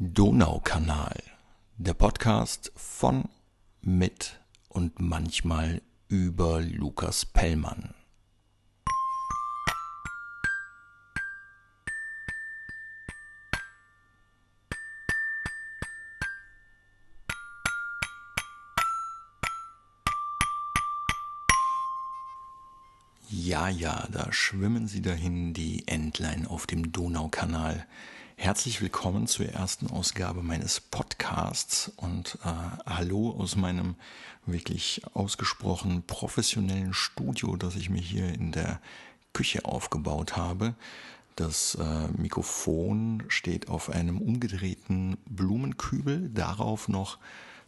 Donaukanal, der Podcast von, mit und manchmal über Lukas Pellmann. Ja, ja, da schwimmen sie dahin, die Entlein auf dem Donaukanal. Herzlich willkommen zur ersten Ausgabe meines Podcasts und äh, hallo aus meinem wirklich ausgesprochen professionellen Studio, das ich mir hier in der Küche aufgebaut habe. Das äh, Mikrofon steht auf einem umgedrehten Blumenkübel, darauf noch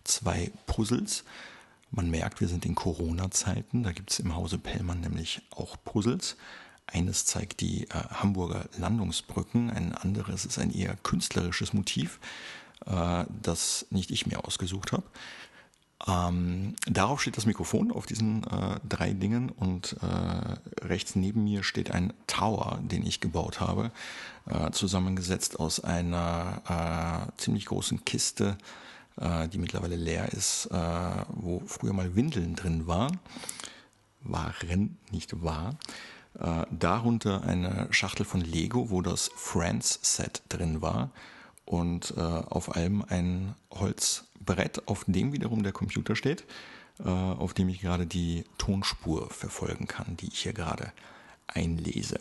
zwei Puzzles. Man merkt, wir sind in Corona-Zeiten, da gibt es im Hause Pellmann nämlich auch Puzzles. Eines zeigt die äh, Hamburger Landungsbrücken, ein anderes ist ein eher künstlerisches Motiv, äh, das nicht ich mir ausgesucht habe. Ähm, darauf steht das Mikrofon auf diesen äh, drei Dingen und äh, rechts neben mir steht ein Tower, den ich gebaut habe, äh, zusammengesetzt aus einer äh, ziemlich großen Kiste, die mittlerweile leer ist, wo früher mal Windeln drin waren. Waren, nicht wahr? Äh, darunter eine Schachtel von Lego, wo das Friends-Set drin war und äh, auf allem ein Holzbrett, auf dem wiederum der Computer steht, äh, auf dem ich gerade die Tonspur verfolgen kann, die ich hier gerade einlese.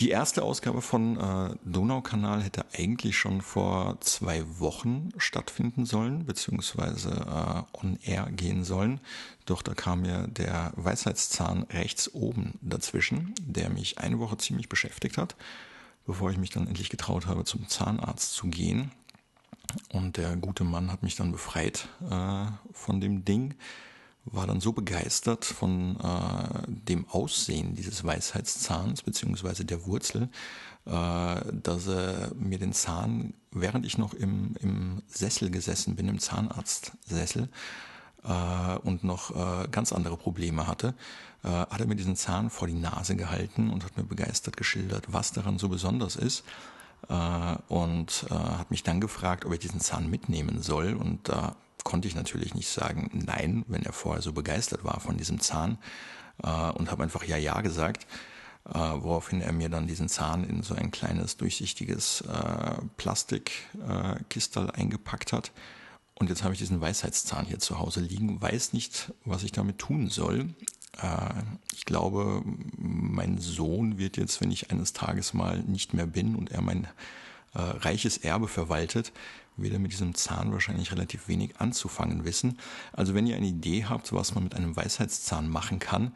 Die erste Ausgabe von äh, Donaukanal hätte eigentlich schon vor zwei Wochen stattfinden sollen, beziehungsweise äh, on air gehen sollen. Doch da kam mir der Weisheitszahn rechts oben dazwischen, der mich eine Woche ziemlich beschäftigt hat, bevor ich mich dann endlich getraut habe, zum Zahnarzt zu gehen. Und der gute Mann hat mich dann befreit äh, von dem Ding war dann so begeistert von äh, dem Aussehen dieses Weisheitszahns beziehungsweise der Wurzel, äh, dass er mir den Zahn, während ich noch im, im Sessel gesessen bin, im Zahnarztsessel, äh, und noch äh, ganz andere Probleme hatte, äh, hat er mir diesen Zahn vor die Nase gehalten und hat mir begeistert geschildert, was daran so besonders ist. Äh, und äh, hat mich dann gefragt, ob ich diesen Zahn mitnehmen soll. Und da konnte ich natürlich nicht sagen nein, wenn er vorher so begeistert war von diesem Zahn äh, und habe einfach ja ja gesagt, äh, woraufhin er mir dann diesen Zahn in so ein kleines durchsichtiges äh, Plastikkistel eingepackt hat. Und jetzt habe ich diesen Weisheitszahn hier zu Hause liegen, weiß nicht, was ich damit tun soll. Äh, ich glaube, mein Sohn wird jetzt, wenn ich eines Tages mal nicht mehr bin und er mein äh, reiches Erbe verwaltet, weder mit diesem Zahn wahrscheinlich relativ wenig anzufangen wissen. Also wenn ihr eine Idee habt, was man mit einem Weisheitszahn machen kann,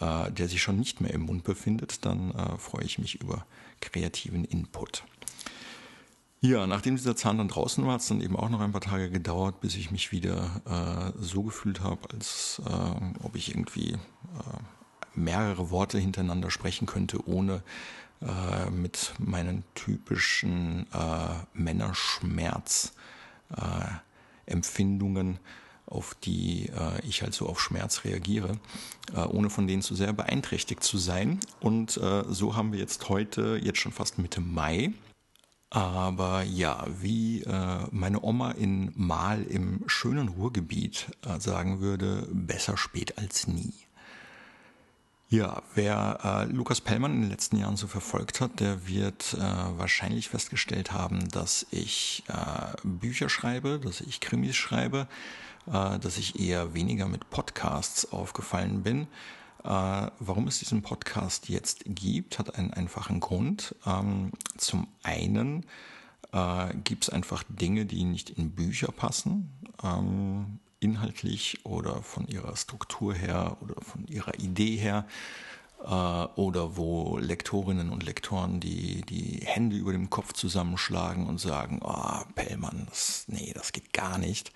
äh, der sich schon nicht mehr im Mund befindet, dann äh, freue ich mich über kreativen Input. Ja, nachdem dieser Zahn dann draußen war, hat es dann eben auch noch ein paar Tage gedauert, bis ich mich wieder äh, so gefühlt habe, als äh, ob ich irgendwie äh, mehrere Worte hintereinander sprechen könnte, ohne äh, mit meinen typischen äh, Männerschmerz-Empfindungen, äh, auf die äh, ich halt so auf Schmerz reagiere, äh, ohne von denen zu sehr beeinträchtigt zu sein. Und äh, so haben wir jetzt heute, jetzt schon fast Mitte Mai. Aber ja, wie meine Oma in Mal im schönen Ruhrgebiet sagen würde, besser spät als nie. Ja, wer äh, Lukas Pellmann in den letzten Jahren so verfolgt hat, der wird äh, wahrscheinlich festgestellt haben, dass ich äh, Bücher schreibe, dass ich Krimis schreibe, äh, dass ich eher weniger mit Podcasts aufgefallen bin. Äh, warum es diesen Podcast jetzt gibt, hat einen einfachen Grund. Ähm, zum einen äh, gibt es einfach Dinge, die nicht in Bücher passen. Ähm, inhaltlich oder von ihrer Struktur her oder von ihrer Idee her äh, oder wo Lektorinnen und Lektoren die, die Hände über dem Kopf zusammenschlagen und sagen, oh, Pellmann, das, nee, das geht gar nicht.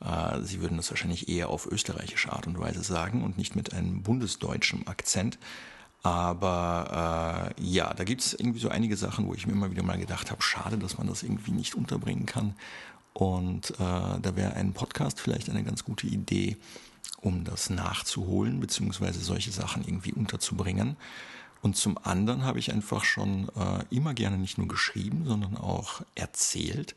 Äh, sie würden das wahrscheinlich eher auf österreichische Art und Weise sagen und nicht mit einem bundesdeutschen Akzent. Aber äh, ja, da gibt es irgendwie so einige Sachen, wo ich mir immer wieder mal gedacht habe, schade, dass man das irgendwie nicht unterbringen kann. Und äh, da wäre ein Podcast vielleicht eine ganz gute Idee, um das nachzuholen, beziehungsweise solche Sachen irgendwie unterzubringen. Und zum anderen habe ich einfach schon äh, immer gerne nicht nur geschrieben, sondern auch erzählt,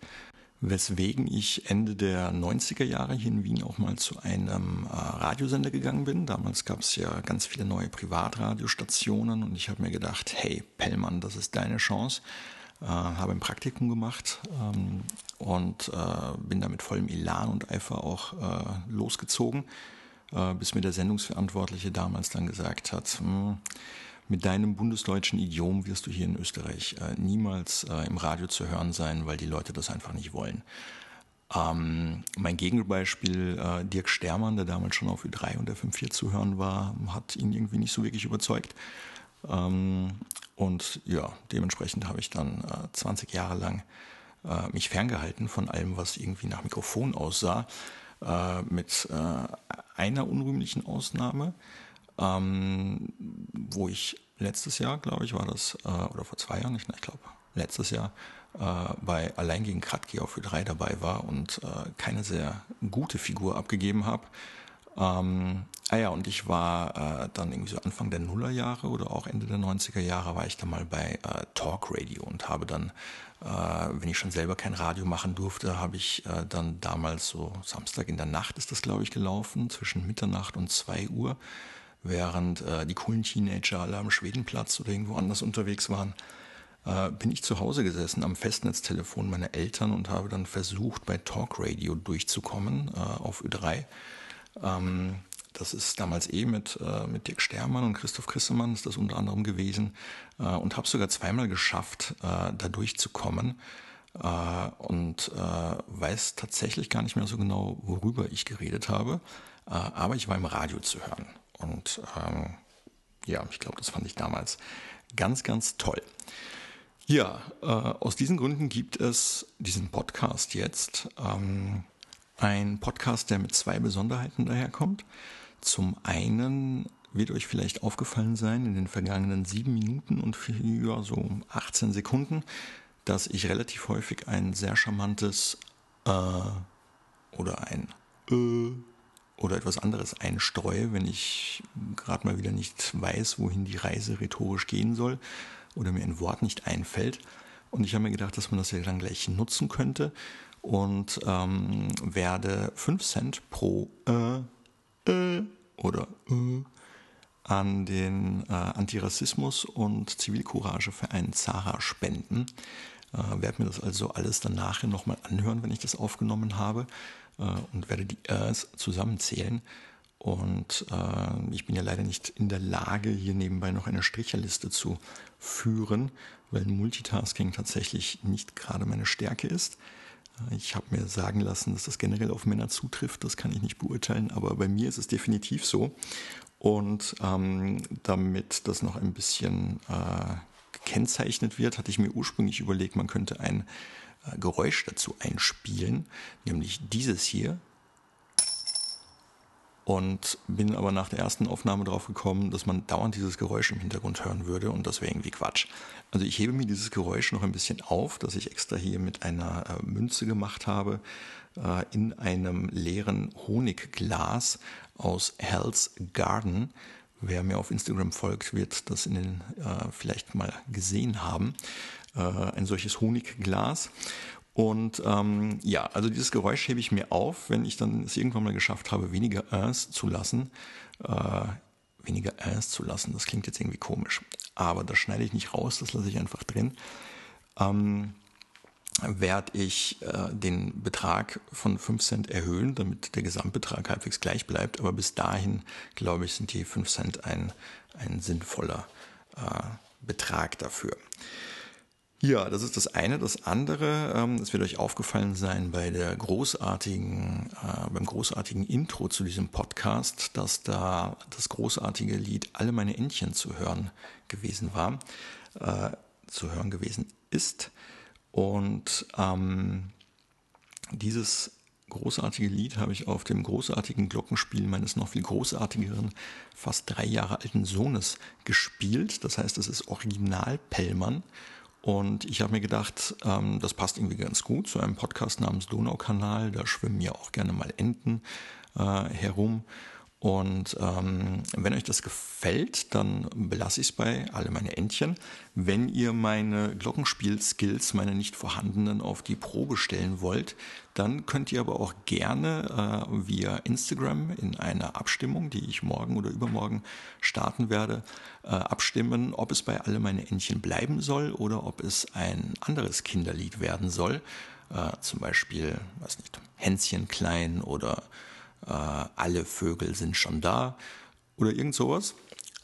weswegen ich Ende der 90er Jahre hier in Wien auch mal zu einem äh, Radiosender gegangen bin. Damals gab es ja ganz viele neue Privatradiostationen und ich habe mir gedacht, hey Pellmann, das ist deine Chance. Äh, habe ein Praktikum gemacht ähm, und äh, bin da mit vollem Elan und Eifer auch äh, losgezogen, äh, bis mir der Sendungsverantwortliche damals dann gesagt hat, hm, mit deinem bundesdeutschen Idiom wirst du hier in Österreich äh, niemals im Radio zu hören sein, weil die Leute das einfach nicht wollen. Ähm, mein Gegenbeispiel, äh, Dirk Stermann, der damals schon auf Ü3 und FM4 zu hören war, hat ihn irgendwie nicht so wirklich überzeugt. Ähm, und ja, dementsprechend habe ich dann 20 äh, Jahre lang äh, mich ferngehalten von allem, was irgendwie nach Mikrofon aussah, äh, mit einer unrühmlichen Ausnahme ähm, wo ich letztes Jahr, glaube ich, war das, oder vor zwei Jahren, ich, ich glaube, letztes Jahr bei Allein gegen Kratki auf Ö3 dabei war und keine sehr gute Figur abgegeben habe. Ähm, ah ja, und ich war äh, dann irgendwie so Anfang der Nullerjahre oder auch Ende der 90er Jahre war ich dann mal bei äh, Talk Radio und habe dann, äh, wenn ich schon selber kein Radio machen durfte, habe ich äh, dann damals so Samstag in der Nacht ist das, glaube ich, gelaufen, zwischen Mitternacht und 2 Uhr während äh, die coolen Teenager alle am Schwedenplatz oder irgendwo anders unterwegs waren, äh, bin ich zu Hause gesessen am Festnetztelefon meiner Eltern und habe dann versucht, bei Talk Radio durchzukommen äh, auf Ö3. Ähm, das ist damals eh mit, äh, mit Dirk Stermann und Christoph Christemann ist das unter anderem gewesen äh, und habe sogar zweimal geschafft, äh, da durchzukommen und weiß tatsächlich gar nicht mehr so genau, worüber ich geredet habe, aber ich war im Radio zu hören. Und ähm, ja, ich glaube, das fand ich damals ganz, ganz toll. Ja, äh, aus diesen Gründen gibt es diesen Podcast jetzt. Ähm, ein Podcast, der mit zwei Besonderheiten daherkommt. Zum einen wird euch vielleicht aufgefallen sein in den vergangenen sieben Minuten und für so 18 Sekunden, dass ich relativ häufig ein sehr charmantes äh, oder ein äh oder etwas anderes einstreue, wenn ich gerade mal wieder nicht weiß, wohin die Reise rhetorisch gehen soll oder mir ein Wort nicht einfällt. Und ich habe mir gedacht, dass man das ja dann gleich nutzen könnte und ähm, werde 5 Cent pro äh, äh, oder äh an den äh, Antirassismus- und Zivilcourageverein Zara spenden. Äh, werde mir das also alles dann nachher nochmal anhören, wenn ich das aufgenommen habe äh, und werde die Rs zusammenzählen. Und äh, ich bin ja leider nicht in der Lage, hier nebenbei noch eine Stricherliste zu führen, weil Multitasking tatsächlich nicht gerade meine Stärke ist. Ich habe mir sagen lassen, dass das generell auf Männer zutrifft. Das kann ich nicht beurteilen, aber bei mir ist es definitiv so. Und ähm, damit das noch ein bisschen äh, gekennzeichnet wird, hatte ich mir ursprünglich überlegt, man könnte ein äh, Geräusch dazu einspielen, nämlich dieses hier. Und bin aber nach der ersten Aufnahme drauf gekommen, dass man dauernd dieses Geräusch im Hintergrund hören würde und das wäre irgendwie Quatsch. Also ich hebe mir dieses Geräusch noch ein bisschen auf, das ich extra hier mit einer äh, Münze gemacht habe, äh, in einem leeren Honigglas aus Hell's Garden. Wer mir auf Instagram folgt, wird das in den äh, vielleicht mal gesehen haben äh, ein solches Honigglas. Und ähm, ja, also dieses Geräusch hebe ich mir auf, wenn ich dann es irgendwann mal geschafft habe, weniger Rs zu lassen. Äh, weniger Rs zu lassen, das klingt jetzt irgendwie komisch. Aber das schneide ich nicht raus, das lasse ich einfach drin. Ähm, werde ich äh, den Betrag von 5 Cent erhöhen, damit der Gesamtbetrag halbwegs gleich bleibt. Aber bis dahin, glaube ich, sind die 5 Cent ein, ein sinnvoller äh, Betrag dafür. Ja, das ist das eine. Das andere, ähm, wird euch aufgefallen sein bei der großartigen, äh, beim großartigen Intro zu diesem Podcast, dass da das großartige Lied Alle meine Entchen zu hören gewesen war, äh, zu hören gewesen ist. Und ähm, dieses großartige Lied habe ich auf dem großartigen Glockenspiel meines noch viel großartigeren, fast drei Jahre alten Sohnes gespielt. Das heißt, es ist Original Pellmann und ich habe mir gedacht, ähm, das passt irgendwie ganz gut zu einem Podcast namens Donaukanal. Da schwimmen ja auch gerne mal Enten äh, herum. Und ähm, wenn euch das gefällt, dann belasse ich es bei alle meine Entchen. Wenn ihr meine Glockenspiel-Skills, meine nicht vorhandenen, auf die Probe stellen wollt, dann könnt ihr aber auch gerne äh, via Instagram in einer Abstimmung, die ich morgen oder übermorgen starten werde, äh, abstimmen, ob es bei alle meine Entchen bleiben soll oder ob es ein anderes Kinderlied werden soll. Äh, zum Beispiel, weiß nicht, Hänschen klein oder äh, alle Vögel sind schon da oder irgend sowas.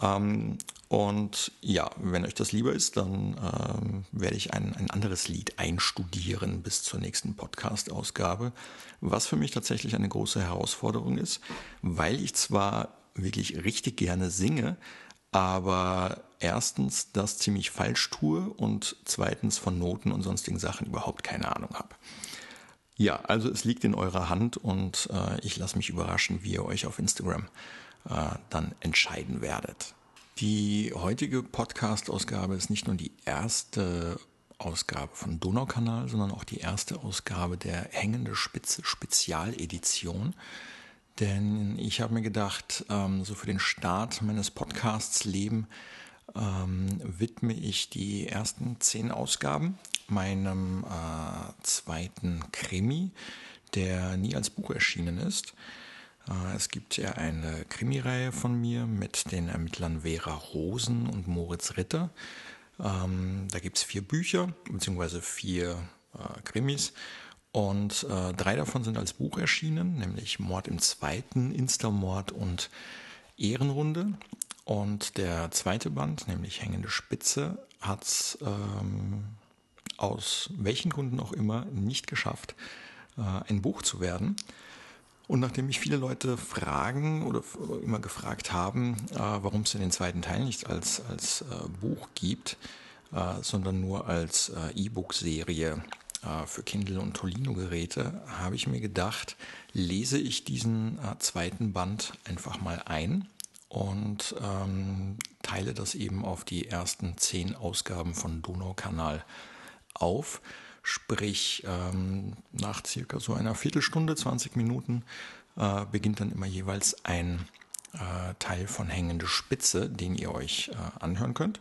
Ähm, und ja, wenn euch das lieber ist, dann ähm, werde ich ein, ein anderes Lied einstudieren bis zur nächsten Podcast-Ausgabe, was für mich tatsächlich eine große Herausforderung ist, weil ich zwar wirklich richtig gerne singe, aber erstens das ziemlich falsch tue und zweitens von Noten und sonstigen Sachen überhaupt keine Ahnung habe. Ja, also es liegt in eurer Hand und äh, ich lasse mich überraschen, wie ihr euch auf Instagram dann entscheiden werdet. Die heutige Podcast-Ausgabe ist nicht nur die erste Ausgabe von Donaukanal, sondern auch die erste Ausgabe der Hängende Spitze Spezialedition. Denn ich habe mir gedacht, ähm, so für den Start meines Podcasts Leben ähm, widme ich die ersten zehn Ausgaben meinem äh, zweiten Krimi, der nie als Buch erschienen ist. Äh, es gibt ja eine Krimireihe von mir mit den Ermittlern Vera Rosen und Moritz Ritter. Ähm, da gibt es vier Bücher, beziehungsweise vier äh, Krimis. Und äh, drei davon sind als Buch erschienen, nämlich Mord im Zweiten, Instamord und Ehrenrunde. Und der zweite Band, nämlich Hängende Spitze, hat es ähm, aus welchen Gründen auch immer nicht geschafft, äh, ein Buch zu werden. Und nachdem mich viele Leute fragen oder immer gefragt haben, äh, warum es den zweiten Teil nicht als, als äh, Buch gibt, sondern nur als E-Book-Serie für Kindle und Tolino-Geräte, habe ich mir gedacht, lese ich diesen zweiten Band einfach mal ein und ähm, teile das eben auf die ersten zehn Ausgaben von Donaukanal auf. Sprich, ähm, nach circa so einer Viertelstunde, 20 Minuten, äh, beginnt dann immer jeweils ein äh, Teil von Hängende Spitze, den ihr euch äh, anhören könnt.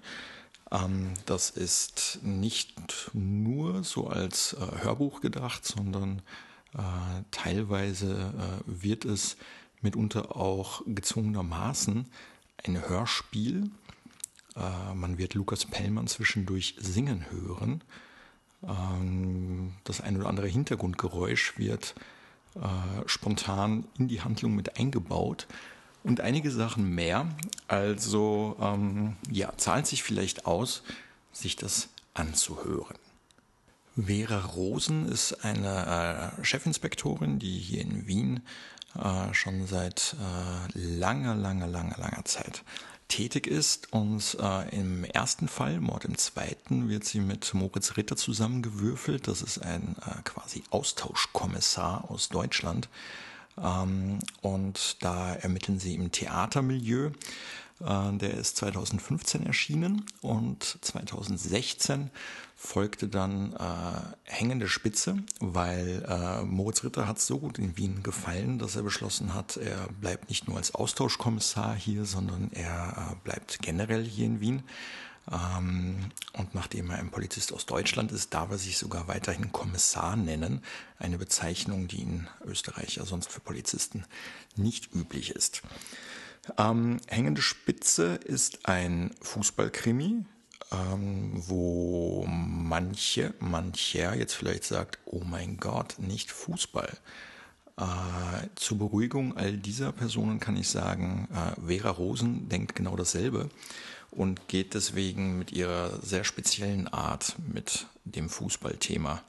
Ähm, das ist nicht nur so als äh, Hörbuch gedacht, sondern äh, teilweise äh, wird es mitunter auch gezwungenermaßen ein Hörspiel. man wird Lukas Pellmann zwischendurch singen hören das ein oder andere Hintergrundgeräusch wird äh, spontan in die Handlung mit eingebaut und einige Sachen mehr. Also ähm, ja, zahlt sich vielleicht aus, sich das anzuhören. Vera Rosen ist eine äh, Chefinspektorin, die hier in Wien äh, schon seit langer, langer, langer, langer Zeit tätig ist. Und äh, im ersten Fall, Mord im zweiten, wird sie mit Moritz Ritter zusammengewürfelt. Das ist ein äh, quasi Austauschkommissar aus Deutschland. Ähm, und da ermitteln sie im Theatermilieu. Äh, der ist 2015 erschienen und 2016 folgte dann äh, Hängende Spitze, weil äh, Moritz Ritter hat so gut in Wien gefallen, dass er beschlossen hat, er bleibt nicht nur als Austauschkommissar hier, sondern er äh, bleibt generell hier in Wien. Ähm, und nachdem er ein Polizist aus Deutschland ist, darf er sich sogar weiterhin Kommissar nennen, eine Bezeichnung, die in Österreich ja sonst für Polizisten nicht üblich ist. Ähm, Hängende Spitze ist ein Fußballkrimi, ähm, wo manche, mancher jetzt vielleicht sagt, oh mein Gott, nicht Fußball. Äh, zur Beruhigung all dieser Personen kann ich sagen, äh, Vera Rosen denkt genau dasselbe und geht deswegen mit ihrer sehr speziellen Art mit dem Fußballthema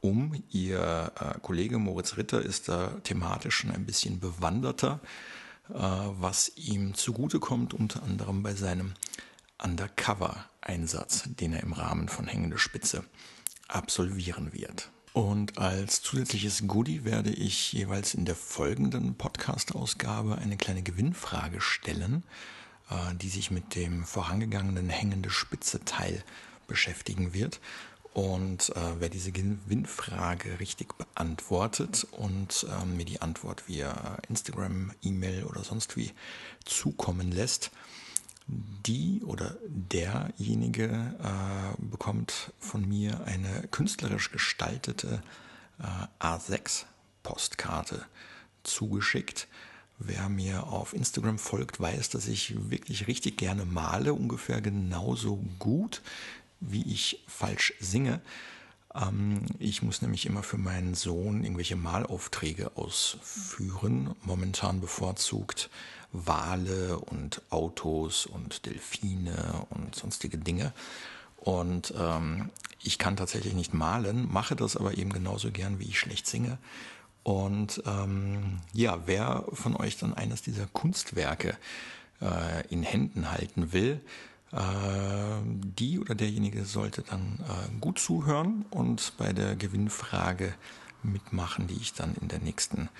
um. Ihr äh, Kollege Moritz Ritter ist da thematisch schon ein bisschen bewanderter, was ihm zugutekommt, unter anderem bei seinem Undercover-Einsatz, den er im Rahmen von Hängende Spitze absolvieren wird. Und als zusätzliches Goodie werde ich jeweils in der folgenden Podcast-Ausgabe eine kleine Gewinnfrage stellen, äh, die sich mit dem vorangegangenen Hängende Spitze Teil beschäftigen wird. Und äh, wer diese Gewinnfrage richtig beantwortet und äh, mir die Antwort via Instagram, E-Mail oder sonst wie zukommen lässt, die oder derjenige äh, bekommt von mir eine künstlerisch gestaltete äh, A6-Postkarte zugeschickt. Wer mir auf Instagram folgt, weiß, dass ich wirklich richtig gerne male, ungefähr genauso gut, wie ich falsch singe. Ähm, ich muss nämlich immer für meinen Sohn irgendwelche Malaufträge ausführen, momentan bevorzugt Wale und Autos und Delfine und sonstige Dinge. Und ähm, ich kann tatsächlich nicht malen, mache das aber eben genauso gern, wie ich schlecht singe. Und ähm, ja, wer von euch dann eines dieser Kunstwerke äh, in Händen halten will, die oder derjenige sollte dann äh, gut zuhören und bei der Gewinnfrage mitmachen, die ich dann in der nächsten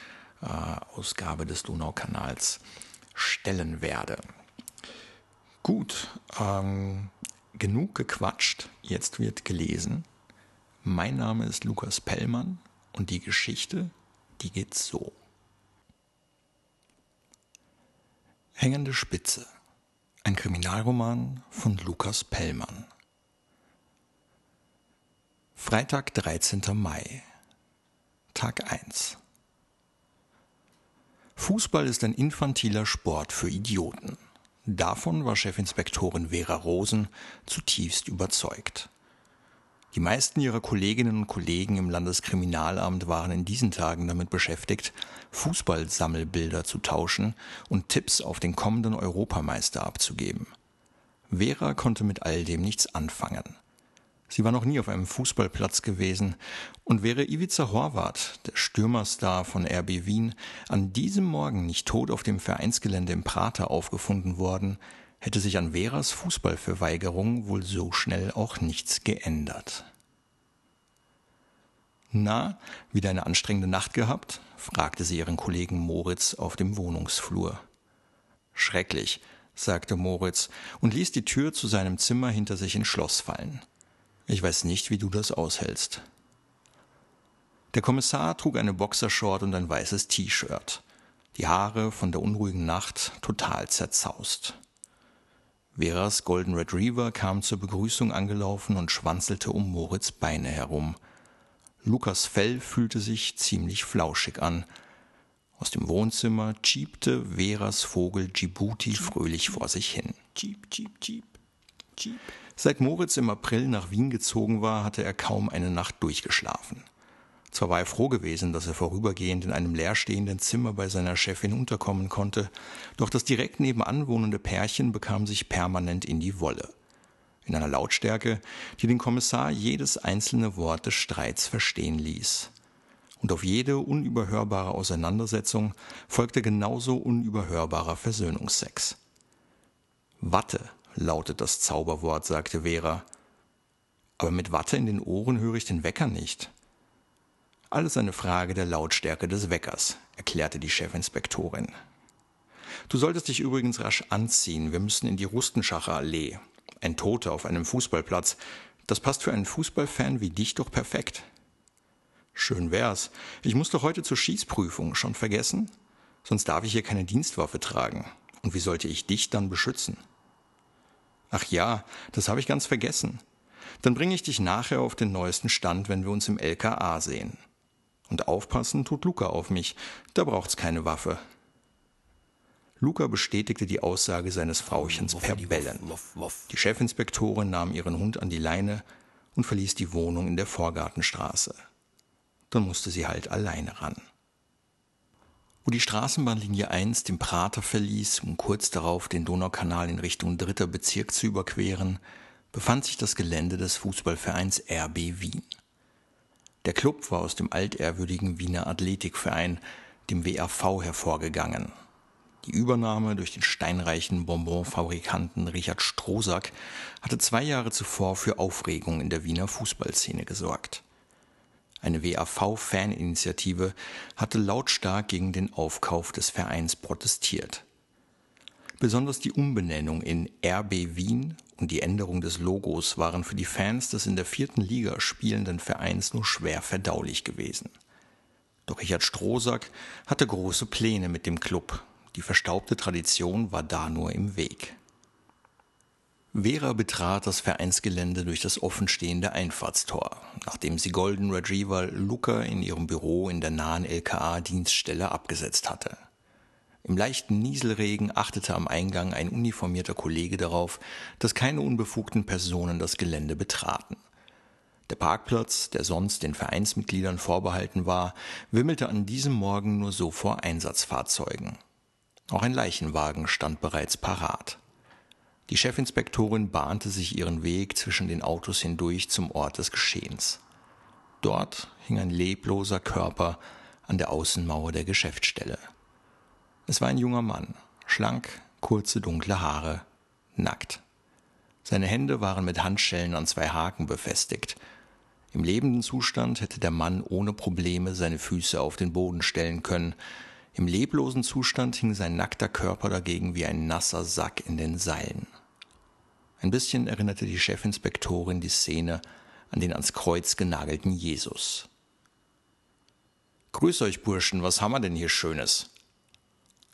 äh, Ausgabe des Donaukanals stellen werde. Gut, ähm, genug gequatscht, jetzt wird gelesen. Mein Name ist Lukas Pellmann und die Geschichte, die geht so. Hängende Spitze. Ein Kriminalroman von Lukas Pellmann. Freitag, 13. Mai. Tag 1. Fußball ist ein infantiler Sport für Idioten. Davon war Chefinspektorin Vera Rosen zutiefst überzeugt. Die meisten ihrer Kolleginnen und Kollegen im Landeskriminalamt waren in diesen Tagen damit beschäftigt, Fußballsammelbilder zu tauschen und Tipps auf den kommenden Europameister abzugeben. Vera konnte mit all dem nichts anfangen. Sie war noch nie auf einem Fußballplatz gewesen und wäre Ivica Horvath, der Stürmerstar von RB Wien, an diesem Morgen nicht tot auf dem Vereinsgelände im Prater aufgefunden worden, hätte sich an Veras Fußballverweigerung wohl so schnell auch nichts geändert. Na, wieder eine anstrengende Nacht gehabt? fragte sie ihren Kollegen Moritz auf dem Wohnungsflur. Schrecklich, sagte Moritz und ließ die Tür zu seinem Zimmer hinter sich ins Schloss fallen. Ich weiß nicht, wie du das aushältst. Der Kommissar trug eine Boxershort und ein weißes T-Shirt. Die Haare von der unruhigen Nacht total zerzaust. Veras Golden Retriever kam zur Begrüßung angelaufen und schwanzelte um Moritz Beine herum. Lukas Fell fühlte sich ziemlich flauschig an. Aus dem Wohnzimmer cheepte Veras Vogel Djibouti fröhlich vor sich hin. Cheep, cheep, cheep. Seit Moritz im April nach Wien gezogen war, hatte er kaum eine Nacht durchgeschlafen. Zwar war er froh gewesen, dass er vorübergehend in einem leerstehenden Zimmer bei seiner Chefin unterkommen konnte, doch das direkt nebenan wohnende Pärchen bekam sich permanent in die Wolle. In einer Lautstärke, die den Kommissar jedes einzelne Wort des Streits verstehen ließ. Und auf jede unüberhörbare Auseinandersetzung folgte genauso unüberhörbarer Versöhnungsex. Watte lautet das Zauberwort, sagte Vera. Aber mit Watte in den Ohren höre ich den Wecker nicht. Alles eine Frage der Lautstärke des Weckers, erklärte die Chefinspektorin. Du solltest dich übrigens rasch anziehen. Wir müssen in die Rustenschacher Allee. Ein Toter auf einem Fußballplatz. Das passt für einen Fußballfan wie dich doch perfekt. Schön wär's. Ich muss doch heute zur Schießprüfung. Schon vergessen? Sonst darf ich hier keine Dienstwaffe tragen. Und wie sollte ich dich dann beschützen? Ach ja, das habe ich ganz vergessen. Dann bringe ich dich nachher auf den neuesten Stand, wenn wir uns im LKA sehen. Und aufpassen tut Luca auf mich, da braucht's keine Waffe. Luca bestätigte die Aussage seines Frauchens per Bellen. Die Chefinspektorin nahm ihren Hund an die Leine und verließ die Wohnung in der Vorgartenstraße. Dann musste sie halt alleine ran. Wo die Straßenbahnlinie 1 den Prater verließ, um kurz darauf den Donaukanal in Richtung dritter Bezirk zu überqueren, befand sich das Gelände des Fußballvereins RB Wien. Der Club war aus dem altehrwürdigen Wiener Athletikverein, dem WAV, hervorgegangen. Die Übernahme durch den steinreichen Bonbonfabrikanten Richard Strohsack hatte zwei Jahre zuvor für Aufregung in der Wiener Fußballszene gesorgt. Eine WAV-Faninitiative hatte lautstark gegen den Aufkauf des Vereins protestiert. Besonders die Umbenennung in RB Wien und die Änderung des Logos waren für die Fans des in der vierten Liga spielenden Vereins nur schwer verdaulich gewesen. Doch Richard Strohsack hatte große Pläne mit dem Club. Die verstaubte Tradition war da nur im Weg. Vera betrat das Vereinsgelände durch das offenstehende Einfahrtstor, nachdem sie Golden Retriever Luca in ihrem Büro in der nahen LKA-Dienststelle abgesetzt hatte. Im leichten Nieselregen achtete am Eingang ein uniformierter Kollege darauf, dass keine unbefugten Personen das Gelände betraten. Der Parkplatz, der sonst den Vereinsmitgliedern vorbehalten war, wimmelte an diesem Morgen nur so vor Einsatzfahrzeugen. Auch ein Leichenwagen stand bereits parat. Die Chefinspektorin bahnte sich ihren Weg zwischen den Autos hindurch zum Ort des Geschehens. Dort hing ein lebloser Körper an der Außenmauer der Geschäftsstelle. Es war ein junger Mann, schlank, kurze dunkle Haare, nackt. Seine Hände waren mit Handschellen an zwei Haken befestigt. Im lebenden Zustand hätte der Mann ohne Probleme seine Füße auf den Boden stellen können. Im leblosen Zustand hing sein nackter Körper dagegen wie ein nasser Sack in den Seilen. Ein bisschen erinnerte die Chefinspektorin die Szene an den ans Kreuz genagelten Jesus. Grüß euch, Burschen, was haben wir denn hier Schönes?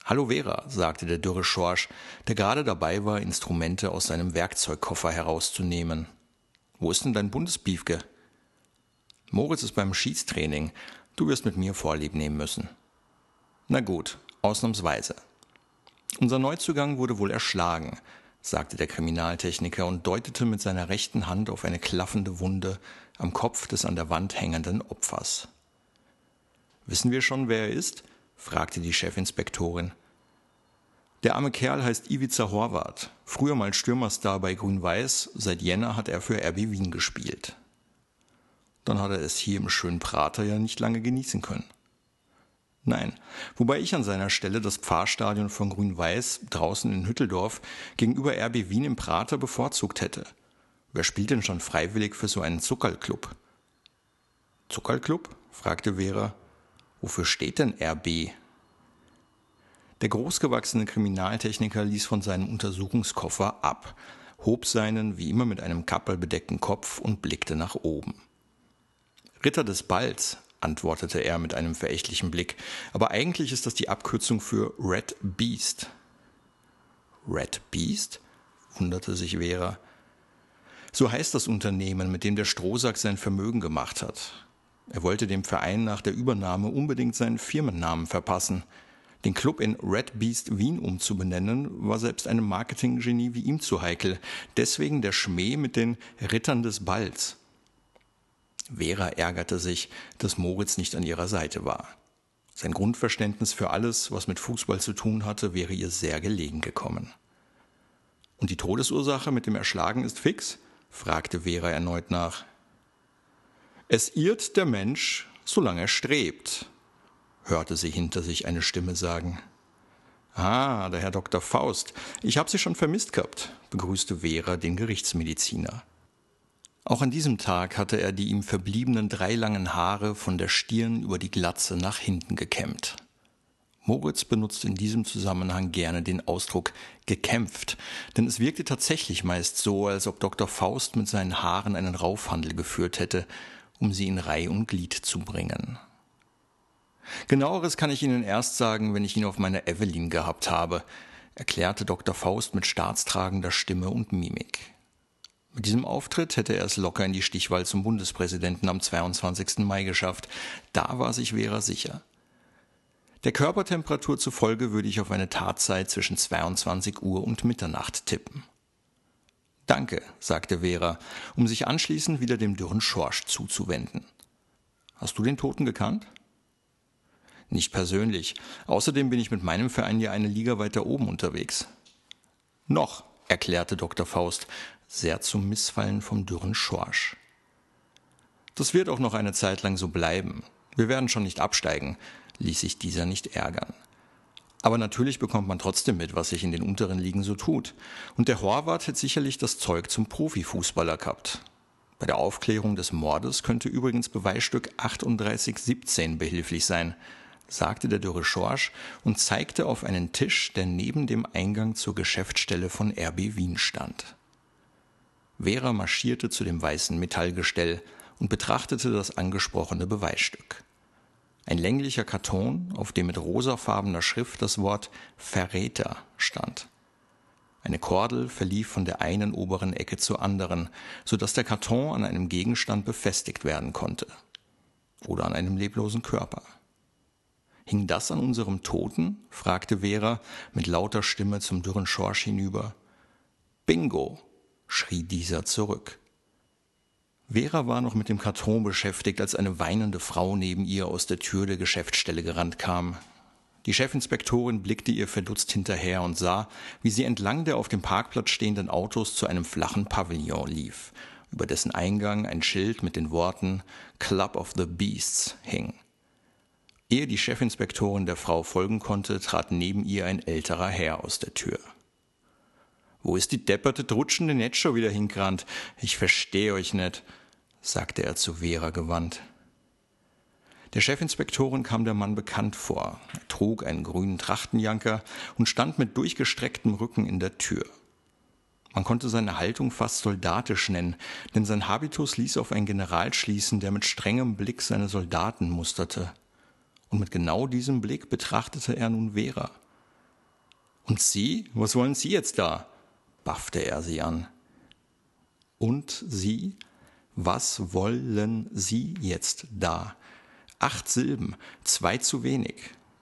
Hallo Vera, sagte der dürre Schorsch, der gerade dabei war, Instrumente aus seinem Werkzeugkoffer herauszunehmen. Wo ist denn dein Bundesbiefke? Moritz ist beim Schießtraining. Du wirst mit mir Vorlieb nehmen müssen. Na gut, ausnahmsweise. Unser Neuzugang wurde wohl erschlagen sagte der Kriminaltechniker und deutete mit seiner rechten Hand auf eine klaffende Wunde am Kopf des an der Wand hängenden Opfers. Wissen wir schon, wer er ist? Fragte die Chefinspektorin. Der arme Kerl heißt Ivica Horvath, früher mal Stürmerstar bei Grün-Weiß, seit Jänner hat er für RB Wien gespielt. Dann hat er es hier im schönen Prater ja nicht lange genießen können. Nein, wobei ich an seiner Stelle das Pfarrstadion von Grün-Weiß draußen in Hütteldorf gegenüber RB Wien im Prater bevorzugt hätte. Wer spielt denn schon freiwillig für so einen Zuckerlclub? Zuckerlclub? fragte Vera. Wofür steht denn RB? Der großgewachsene Kriminaltechniker ließ von seinem Untersuchungskoffer ab, hob seinen wie immer mit einem Kappel bedeckten Kopf und blickte nach oben. Ritter des Balls, antwortete er mit einem verächtlichen Blick. Aber eigentlich ist das die Abkürzung für Red Beast. Red Beast? wunderte sich Vera. So heißt das Unternehmen, mit dem der Strohsack sein Vermögen gemacht hat. Er wollte dem Verein nach der Übernahme unbedingt seinen Firmennamen verpassen. Den Club in Red Beast Wien umzubenennen, war selbst einem Marketinggenie wie ihm zu heikel. Deswegen der Schmäh mit den Rittern des Balls. Vera ärgerte sich, dass Moritz nicht an ihrer Seite war. Sein Grundverständnis für alles, was mit Fußball zu tun hatte, wäre ihr sehr gelegen gekommen. Und die Todesursache mit dem Erschlagen ist fix? fragte Vera erneut nach. Es irrt der Mensch, solange er strebt, hörte sie hinter sich eine Stimme sagen. Ah, der Herr Dr. Faust. Ich habe Sie schon vermisst gehabt, begrüßte Vera den Gerichtsmediziner. Auch an diesem Tag hatte er die ihm verbliebenen drei langen Haare von der Stirn über die Glatze nach hinten gekämmt. Moritz benutzt in diesem Zusammenhang gerne den Ausdruck gekämpft, denn es wirkte tatsächlich meist so, als ob Dr. Faust mit seinen Haaren einen Raufhandel geführt hätte, um sie in Reih und Glied zu bringen. Genaueres kann ich Ihnen erst sagen, wenn ich ihn auf meiner Evelyn gehabt habe, erklärte Dr. Faust mit staatstragender Stimme und Mimik. Mit diesem Auftritt hätte er es locker in die Stichwahl zum Bundespräsidenten am 22. Mai geschafft. Da war sich Vera sicher. Der Körpertemperatur zufolge würde ich auf eine Tatzeit zwischen 22 Uhr und Mitternacht tippen. Danke, sagte Vera, um sich anschließend wieder dem dürren Schorsch zuzuwenden. Hast du den Toten gekannt? Nicht persönlich. Außerdem bin ich mit meinem Verein ja eine Liga weiter oben unterwegs. Noch, erklärte Dr. Faust, sehr zum Missfallen vom dürren Schorsch. Das wird auch noch eine Zeit lang so bleiben. Wir werden schon nicht absteigen, ließ sich dieser nicht ärgern. Aber natürlich bekommt man trotzdem mit, was sich in den unteren Ligen so tut. Und der Horvath hätte sicherlich das Zeug zum Profifußballer gehabt. Bei der Aufklärung des Mordes könnte übrigens Beweisstück 3817 behilflich sein. sagte der dürre Schorsch und zeigte auf einen Tisch, der neben dem Eingang zur Geschäftsstelle von RB Wien stand. Vera marschierte zu dem weißen Metallgestell und betrachtete das angesprochene Beweisstück. Ein länglicher Karton, auf dem mit rosafarbener Schrift das Wort Verräter stand. Eine Kordel verlief von der einen oberen Ecke zur anderen, so dass der Karton an einem Gegenstand befestigt werden konnte. Oder an einem leblosen Körper. Hing das an unserem Toten? fragte Vera mit lauter Stimme zum dürren Schorsch hinüber. Bingo, schrie dieser zurück. Vera war noch mit dem Karton beschäftigt, als eine weinende Frau neben ihr aus der Tür der Geschäftsstelle gerannt kam. Die Chefinspektorin blickte ihr verdutzt hinterher und sah, wie sie entlang der auf dem Parkplatz stehenden Autos zu einem flachen Pavillon lief, über dessen Eingang ein Schild mit den Worten Club of the Beasts hing. Ehe die Chefinspektorin der Frau folgen konnte, trat neben ihr ein älterer Herr aus der Tür. Wo ist die depperte Drutschende jetzt schon wieder hingerannt? Ich verstehe euch nicht, sagte er zu Vera gewandt. Der Chefinspektorin kam der Mann bekannt vor. Er trug einen grünen Trachtenjanker und stand mit durchgestrecktem Rücken in der Tür. Man konnte seine Haltung fast soldatisch nennen, denn sein Habitus ließ auf einen General schließen, der mit strengem Blick seine Soldaten musterte und mit genau diesem Blick betrachtete er nun Vera. Und Sie? Was wollen Sie jetzt da? Baffte er sie an. Und Sie? Was wollen Sie jetzt da? Acht Silben, zwei zu wenig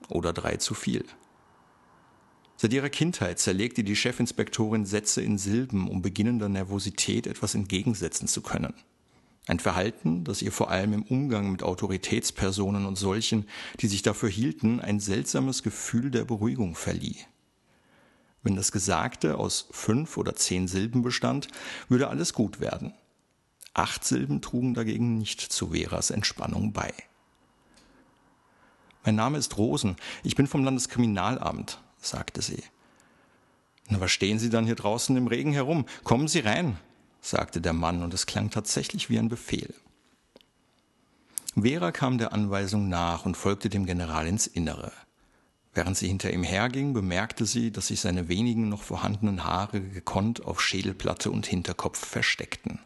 oder drei zu viel. Seit ihrer Kindheit zerlegte die Chefinspektorin Sätze in Silben, um beginnender Nervosität etwas entgegensetzen zu können. Ein Verhalten, das ihr vor allem im Umgang mit Autoritätspersonen und solchen, die sich dafür hielten, ein seltsames Gefühl der Beruhigung verlieh. Wenn das Gesagte aus fünf oder zehn Silben bestand, würde alles gut werden. Acht Silben trugen dagegen nicht zu Veras Entspannung bei. Mein Name ist Rosen, ich bin vom Landeskriminalamt, sagte sie. Na, was stehen Sie dann hier draußen im Regen herum? Kommen Sie rein, sagte der Mann, und es klang tatsächlich wie ein Befehl. Vera kam der Anweisung nach und folgte dem General ins Innere. Während sie hinter ihm herging, bemerkte sie, dass sich seine wenigen noch vorhandenen Haare gekonnt auf Schädelplatte und Hinterkopf versteckten.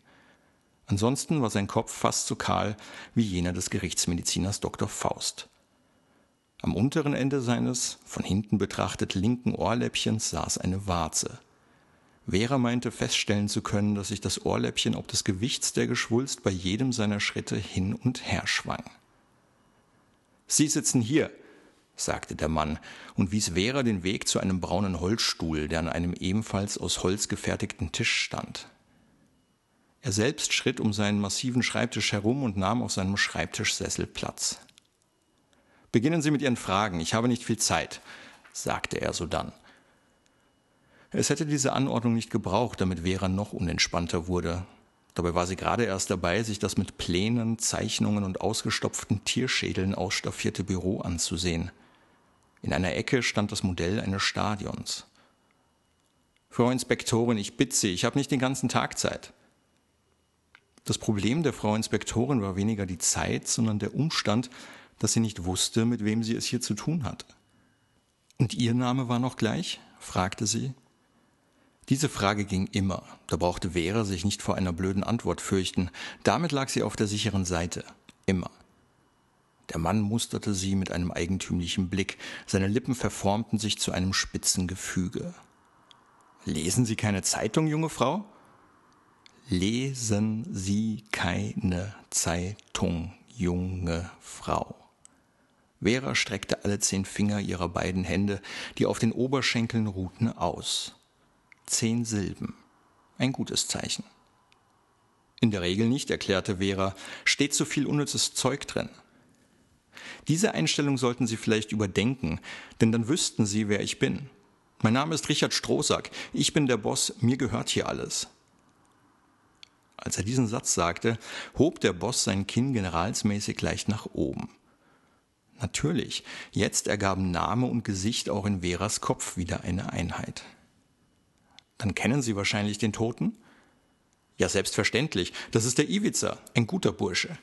Ansonsten war sein Kopf fast so kahl wie jener des Gerichtsmediziners Dr. Faust. Am unteren Ende seines, von hinten betrachtet linken Ohrläppchens saß eine Warze. Vera meinte feststellen zu können, dass sich das Ohrläppchen ob des Gewichts der Geschwulst bei jedem seiner Schritte hin und her schwang. Sie sitzen hier, sagte der Mann und wies Vera den Weg zu einem braunen Holzstuhl, der an einem ebenfalls aus Holz gefertigten Tisch stand. Er selbst schritt um seinen massiven Schreibtisch herum und nahm auf seinem Schreibtischsessel Platz. Beginnen Sie mit Ihren Fragen, ich habe nicht viel Zeit, sagte er sodann. Es hätte diese Anordnung nicht gebraucht, damit Vera noch unentspannter wurde. Dabei war sie gerade erst dabei, sich das mit Plänen, Zeichnungen und ausgestopften Tierschädeln ausstaffierte Büro anzusehen. In einer Ecke stand das Modell eines Stadions. Frau Inspektorin, ich bitte Sie, ich habe nicht den ganzen Tag Zeit. Das Problem der Frau Inspektorin war weniger die Zeit, sondern der Umstand, dass sie nicht wusste, mit wem sie es hier zu tun hatte. Und Ihr Name war noch gleich? fragte sie. Diese Frage ging immer. Da brauchte Vera sich nicht vor einer blöden Antwort fürchten. Damit lag sie auf der sicheren Seite. Immer. Der Mann musterte sie mit einem eigentümlichen Blick. Seine Lippen verformten sich zu einem spitzen Gefüge. Lesen Sie keine Zeitung, junge Frau? Lesen Sie keine Zeitung, junge Frau. Vera streckte alle zehn Finger ihrer beiden Hände, die auf den Oberschenkeln ruhten, aus zehn Silben. Ein gutes Zeichen. In der Regel nicht, erklärte Vera, steht zu viel unnützes Zeug drin. Diese Einstellung sollten Sie vielleicht überdenken, denn dann wüssten Sie, wer ich bin. Mein Name ist Richard Strohsack, ich bin der Boss, mir gehört hier alles. Als er diesen Satz sagte, hob der Boss sein Kinn generalsmäßig leicht nach oben. Natürlich, jetzt ergaben Name und Gesicht auch in Veras Kopf wieder eine Einheit. Dann kennen Sie wahrscheinlich den Toten? Ja, selbstverständlich. Das ist der Iwica, ein guter Bursche.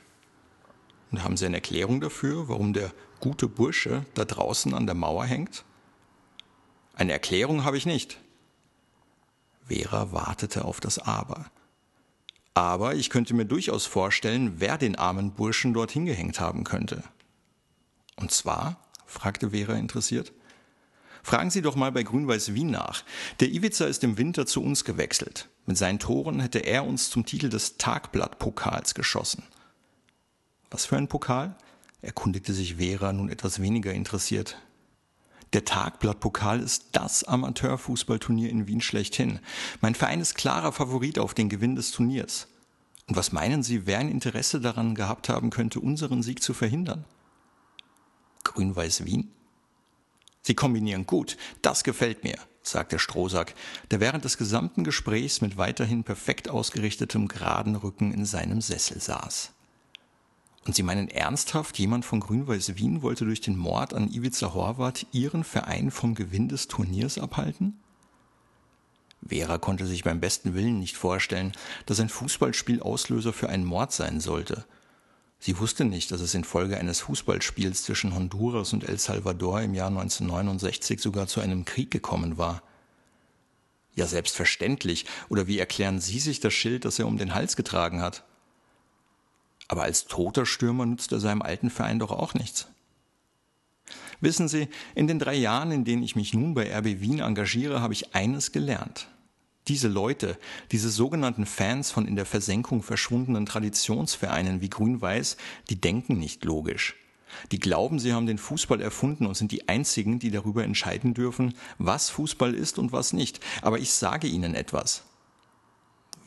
Und haben Sie eine Erklärung dafür, warum der gute Bursche da draußen an der Mauer hängt? Eine Erklärung habe ich nicht. Vera wartete auf das Aber. Aber ich könnte mir durchaus vorstellen, wer den armen Burschen dort hingehängt haben könnte. Und zwar? fragte Vera interessiert. Fragen Sie doch mal bei Grün-Weiß Wien nach. Der Iwica ist im Winter zu uns gewechselt. Mit seinen Toren hätte er uns zum Titel des Tagblatt-Pokals geschossen. Was für ein Pokal? erkundigte sich Vera nun etwas weniger interessiert. Der Tagblatt-Pokal ist das Amateurfußballturnier in Wien schlechthin. Mein Verein ist klarer Favorit auf den Gewinn des Turniers. Und was meinen Sie, wer ein Interesse daran gehabt haben könnte, unseren Sieg zu verhindern? Grün-Weiß Wien? Sie kombinieren gut, das gefällt mir, sagte Strohsack, der während des gesamten Gesprächs mit weiterhin perfekt ausgerichtetem geraden Rücken in seinem Sessel saß. Und Sie meinen ernsthaft, jemand von Grün-Weiß Wien wollte durch den Mord an Ivica Horvath Ihren Verein vom Gewinn des Turniers abhalten? Vera konnte sich beim besten Willen nicht vorstellen, dass ein Fußballspiel Auslöser für einen Mord sein sollte. Sie wusste nicht, dass es infolge eines Fußballspiels zwischen Honduras und El Salvador im Jahr 1969 sogar zu einem Krieg gekommen war. Ja, selbstverständlich. Oder wie erklären Sie sich das Schild, das er um den Hals getragen hat? Aber als toter Stürmer nutzt er seinem alten Verein doch auch nichts. Wissen Sie, in den drei Jahren, in denen ich mich nun bei RB Wien engagiere, habe ich eines gelernt. Diese Leute, diese sogenannten Fans von in der Versenkung verschwundenen Traditionsvereinen wie Grün-Weiß, die denken nicht logisch. Die glauben, sie haben den Fußball erfunden und sind die einzigen, die darüber entscheiden dürfen, was Fußball ist und was nicht. Aber ich sage Ihnen etwas.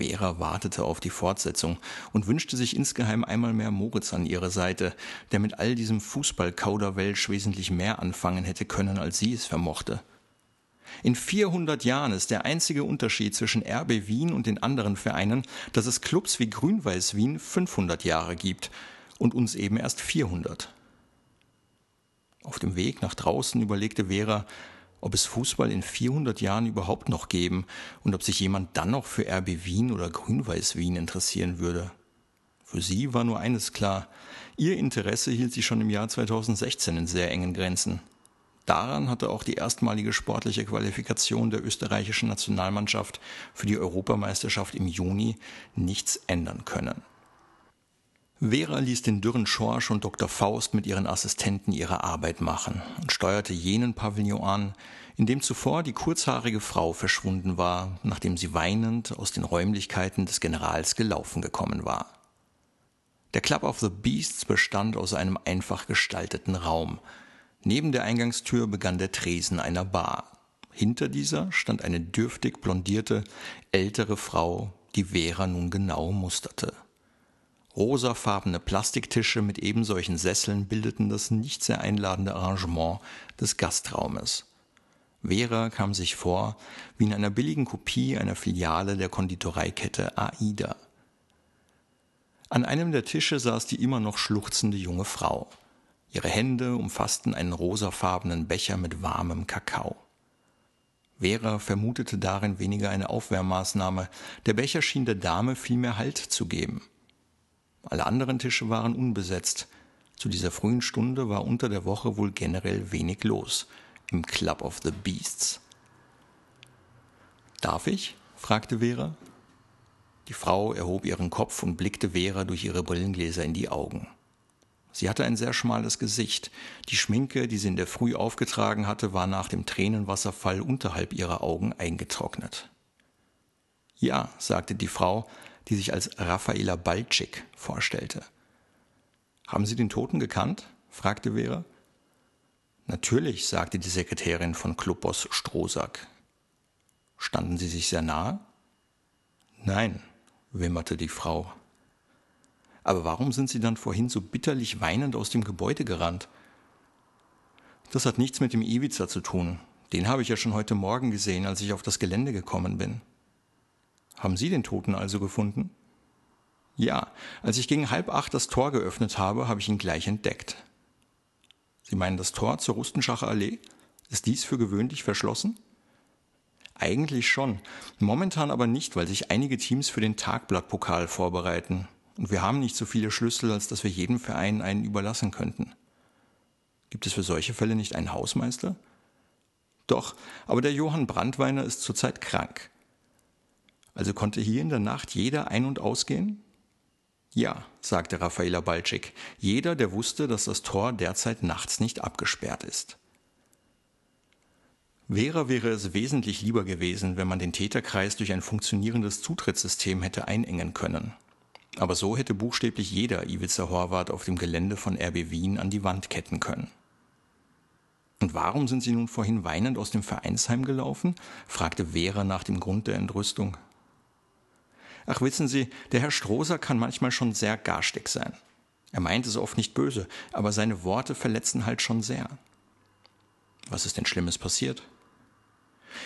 Vera wartete auf die Fortsetzung und wünschte sich insgeheim einmal mehr Moritz an ihrer Seite, der mit all diesem Fußballkauderwelsch wesentlich mehr anfangen hätte können, als sie es vermochte. In 400 Jahren ist der einzige Unterschied zwischen RB Wien und den anderen Vereinen, dass es Clubs wie Grün-Weiß Wien 500 Jahre gibt und uns eben erst 400. Auf dem Weg nach draußen überlegte Vera, ob es Fußball in 400 Jahren überhaupt noch geben und ob sich jemand dann noch für RB Wien oder Grün-Weiß Wien interessieren würde. Für sie war nur eines klar, ihr Interesse hielt sich schon im Jahr 2016 in sehr engen Grenzen. Daran hatte auch die erstmalige sportliche Qualifikation der österreichischen Nationalmannschaft für die Europameisterschaft im Juni nichts ändern können. Vera ließ den dürren Schorsch und Dr. Faust mit ihren Assistenten ihre Arbeit machen und steuerte jenen Pavillon an, in dem zuvor die kurzhaarige Frau verschwunden war, nachdem sie weinend aus den Räumlichkeiten des Generals gelaufen gekommen war. Der Club of the Beasts bestand aus einem einfach gestalteten Raum. Neben der Eingangstür begann der Tresen einer Bar. Hinter dieser stand eine dürftig blondierte, ältere Frau, die Vera nun genau musterte. Rosafarbene Plastiktische mit ebensolchen Sesseln bildeten das nicht sehr einladende Arrangement des Gastraumes. Vera kam sich vor wie in einer billigen Kopie einer Filiale der Konditoreikette Aida. An einem der Tische saß die immer noch schluchzende junge Frau. Ihre Hände umfassten einen rosafarbenen Becher mit warmem Kakao. Vera vermutete darin weniger eine Aufwärmmaßnahme, der Becher schien der Dame vielmehr Halt zu geben. Alle anderen Tische waren unbesetzt. Zu dieser frühen Stunde war unter der Woche wohl generell wenig los im Club of the Beasts. Darf ich? fragte Vera. Die Frau erhob ihren Kopf und blickte Vera durch ihre Brillengläser in die Augen. Sie hatte ein sehr schmales Gesicht. Die Schminke, die sie in der Früh aufgetragen hatte, war nach dem Tränenwasserfall unterhalb ihrer Augen eingetrocknet. Ja, sagte die Frau, die sich als Raffaela Balczyk vorstellte. Haben Sie den Toten gekannt? fragte Vera. Natürlich, sagte die Sekretärin von Clubboss Strohsack. Standen Sie sich sehr nahe? Nein, wimmerte die Frau. Aber warum sind Sie dann vorhin so bitterlich weinend aus dem Gebäude gerannt? Das hat nichts mit dem Iwiza zu tun. Den habe ich ja schon heute Morgen gesehen, als ich auf das Gelände gekommen bin. Haben Sie den Toten also gefunden? Ja, als ich gegen halb acht das Tor geöffnet habe, habe ich ihn gleich entdeckt. Sie meinen das Tor zur Rustenschacher Allee? Ist dies für gewöhnlich verschlossen? Eigentlich schon, momentan aber nicht, weil sich einige Teams für den Tagblattpokal vorbereiten. Und wir haben nicht so viele Schlüssel, als dass wir jedem Verein einen überlassen könnten. Gibt es für solche Fälle nicht einen Hausmeister? Doch, aber der Johann Brandweiner ist zurzeit krank. Also konnte hier in der Nacht jeder ein- und ausgehen? Ja, sagte Raffaela Balczyk, jeder, der wusste, dass das Tor derzeit nachts nicht abgesperrt ist. Vera wäre es wesentlich lieber gewesen, wenn man den Täterkreis durch ein funktionierendes Zutrittssystem hätte einengen können. Aber so hätte buchstäblich jeder Ivica Horvath auf dem Gelände von RB Wien an die Wand ketten können. Und warum sind Sie nun vorhin weinend aus dem Vereinsheim gelaufen? fragte Vera nach dem Grund der Entrüstung. Ach, wissen Sie, der Herr Strohser kann manchmal schon sehr garstig sein. Er meint es oft nicht böse, aber seine Worte verletzen halt schon sehr. Was ist denn Schlimmes passiert?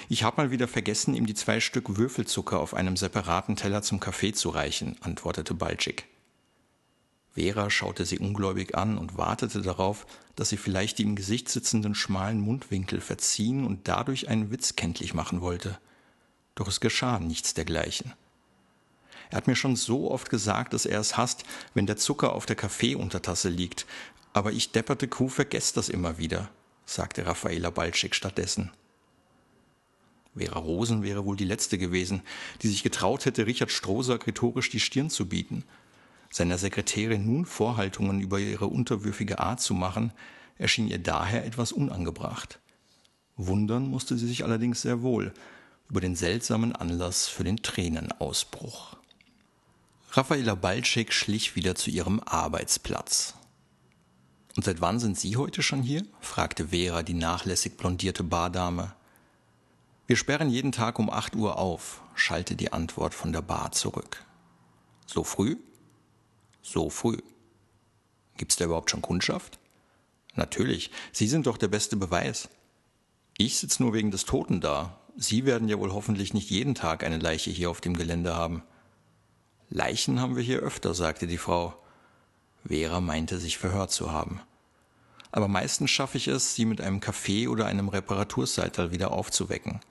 Ich habe mal wieder vergessen, ihm die zwei Stück Würfelzucker auf einem separaten Teller zum Kaffee zu reichen, antwortete Balczyk. Vera schaute sie ungläubig an und wartete darauf, dass sie vielleicht die im Gesicht sitzenden schmalen Mundwinkel verziehen und dadurch einen Witz kenntlich machen wollte. Doch es geschah nichts dergleichen. Er hat mir schon so oft gesagt, dass er es hasst, wenn der Zucker auf der Kaffeeuntertasse liegt, aber ich depperte Kuh vergesst das immer wieder, sagte Raffaela Balczyk stattdessen. Vera Rosen wäre wohl die letzte gewesen, die sich getraut hätte, Richard Strohsack rhetorisch die Stirn zu bieten. Seiner Sekretärin nun Vorhaltungen über ihre unterwürfige Art zu machen, erschien ihr daher etwas unangebracht. Wundern musste sie sich allerdings sehr wohl über den seltsamen Anlass für den Tränenausbruch. Raffaela Balczyk schlich wieder zu ihrem Arbeitsplatz. Und seit wann sind Sie heute schon hier? fragte Vera, die nachlässig blondierte Bardame. Wir sperren jeden Tag um acht Uhr auf, schallte die Antwort von der Bar zurück. So früh? So früh. Gibt's da überhaupt schon Kundschaft? Natürlich, Sie sind doch der beste Beweis. Ich sitze nur wegen des Toten da. Sie werden ja wohl hoffentlich nicht jeden Tag eine Leiche hier auf dem Gelände haben. Leichen haben wir hier öfter, sagte die Frau. Vera meinte, sich verhört zu haben. Aber meistens schaffe ich es, sie mit einem Kaffee oder einem Reparaturseital wieder aufzuwecken.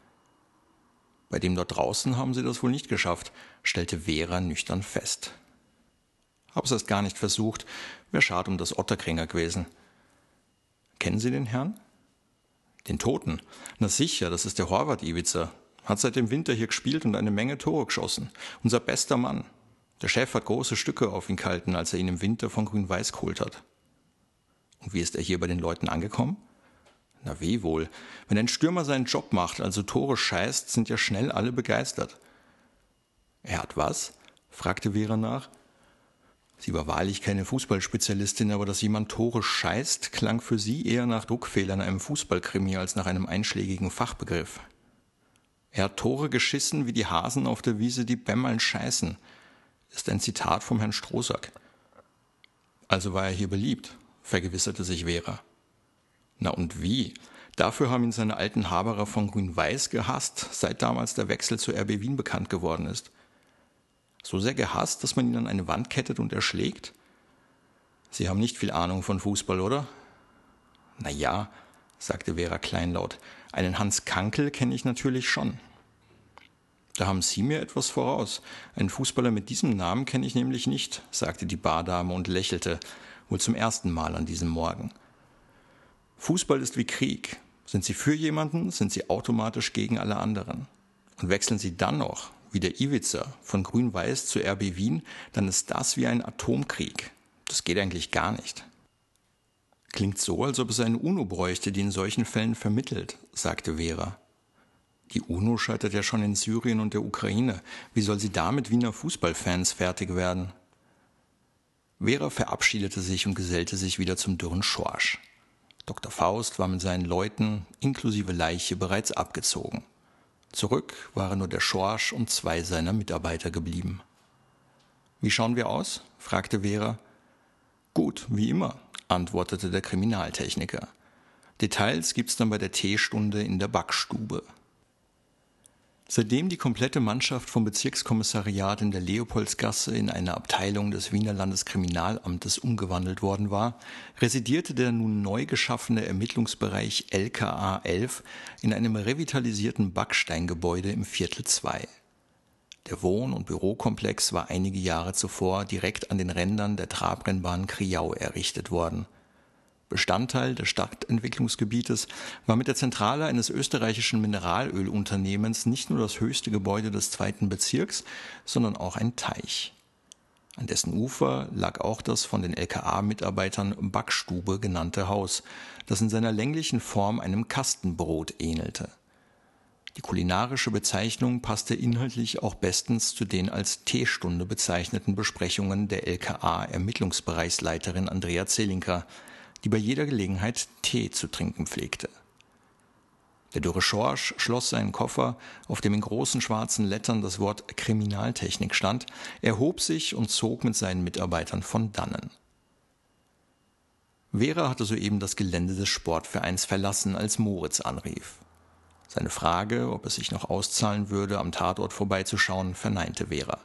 Bei dem dort draußen haben sie das wohl nicht geschafft, stellte Vera nüchtern fest. Hab's erst gar nicht versucht, wär schad um das Otterkringer gewesen. Kennen Sie den Herrn? Den Toten? Na sicher, das ist der Horvath Iwica. Hat seit dem Winter hier gespielt und eine Menge Tore geschossen. Unser bester Mann. Der Chef hat große Stücke auf ihn gehalten, als er ihn im Winter von Grün-Weiß geholt hat. Und wie ist er hier bei den Leuten angekommen? Na wie wohl. Wenn ein Stürmer seinen Job macht, also Tore scheißt, sind ja schnell alle begeistert. Er hat was? fragte Vera nach. Sie war wahrlich keine Fußballspezialistin, aber dass jemand Tore scheißt, klang für sie eher nach Druckfehlern einem Fußballkrimi als nach einem einschlägigen Fachbegriff. Er hat Tore geschissen wie die Hasen auf der Wiese, die Bämmeln scheißen, ist ein Zitat vom Herrn Strohsack. Also war er hier beliebt, vergewisserte sich Vera. Na und wie? Dafür haben ihn seine alten Haberer von Grün-Weiß gehasst, seit damals der Wechsel zu RB Wien bekannt geworden ist. So sehr gehasst, dass man ihn an eine Wand kettet und erschlägt? Sie haben nicht viel Ahnung von Fußball, oder? Na ja, sagte Vera kleinlaut, einen Hans Kankel kenne ich natürlich schon. Da haben Sie mir etwas voraus. Einen Fußballer mit diesem Namen kenne ich nämlich nicht, sagte die Bardame und lächelte, wohl zum ersten Mal an diesem Morgen. Fußball ist wie Krieg. Sind Sie für jemanden, sind Sie automatisch gegen alle anderen. Und wechseln Sie dann noch, wie der Iwica, von Grün-Weiß zu RB Wien, dann ist das wie ein Atomkrieg. Das geht eigentlich gar nicht. Klingt so, als ob es eine UNO bräuchte, die in solchen Fällen vermittelt, sagte Vera. Die UNO scheitert ja schon in Syrien und der Ukraine. Wie soll sie da mit Wiener Fußballfans fertig werden? Vera verabschiedete sich und gesellte sich wieder zum dürren Schorsch. Dr. Faust war mit seinen Leuten inklusive Leiche bereits abgezogen. Zurück waren nur der Schorsch und zwei seiner Mitarbeiter geblieben. Wie schauen wir aus? fragte Vera. Gut, wie immer, antwortete der Kriminaltechniker. Details gibt's dann bei der Teestunde in der Backstube. Seitdem die komplette Mannschaft vom Bezirkskommissariat in der Leopoldsgasse in eine Abteilung des Wiener Landeskriminalamtes umgewandelt worden war, residierte der nun neu geschaffene Ermittlungsbereich LKA 11 in einem revitalisierten Backsteingebäude im Viertel 2. Der Wohn- und Bürokomplex war einige Jahre zuvor direkt an den Rändern der Trabrennbahn Kriau errichtet worden. Bestandteil des Stadtentwicklungsgebietes war mit der Zentrale eines österreichischen Mineralölunternehmens nicht nur das höchste Gebäude des zweiten Bezirks, sondern auch ein Teich. An dessen Ufer lag auch das von den LKA-Mitarbeitern Backstube genannte Haus, das in seiner länglichen Form einem Kastenbrot ähnelte. Die kulinarische Bezeichnung passte inhaltlich auch bestens zu den als Teestunde bezeichneten Besprechungen der LKA-Ermittlungsbereichsleiterin Andrea Zelinka, die bei jeder Gelegenheit Tee zu trinken pflegte. Der dürre Schorsch schloss seinen Koffer, auf dem in großen schwarzen Lettern das Wort Kriminaltechnik stand, erhob sich und zog mit seinen Mitarbeitern von dannen. Vera hatte soeben das Gelände des Sportvereins verlassen, als Moritz anrief. Seine Frage, ob es sich noch auszahlen würde, am Tatort vorbeizuschauen, verneinte Vera.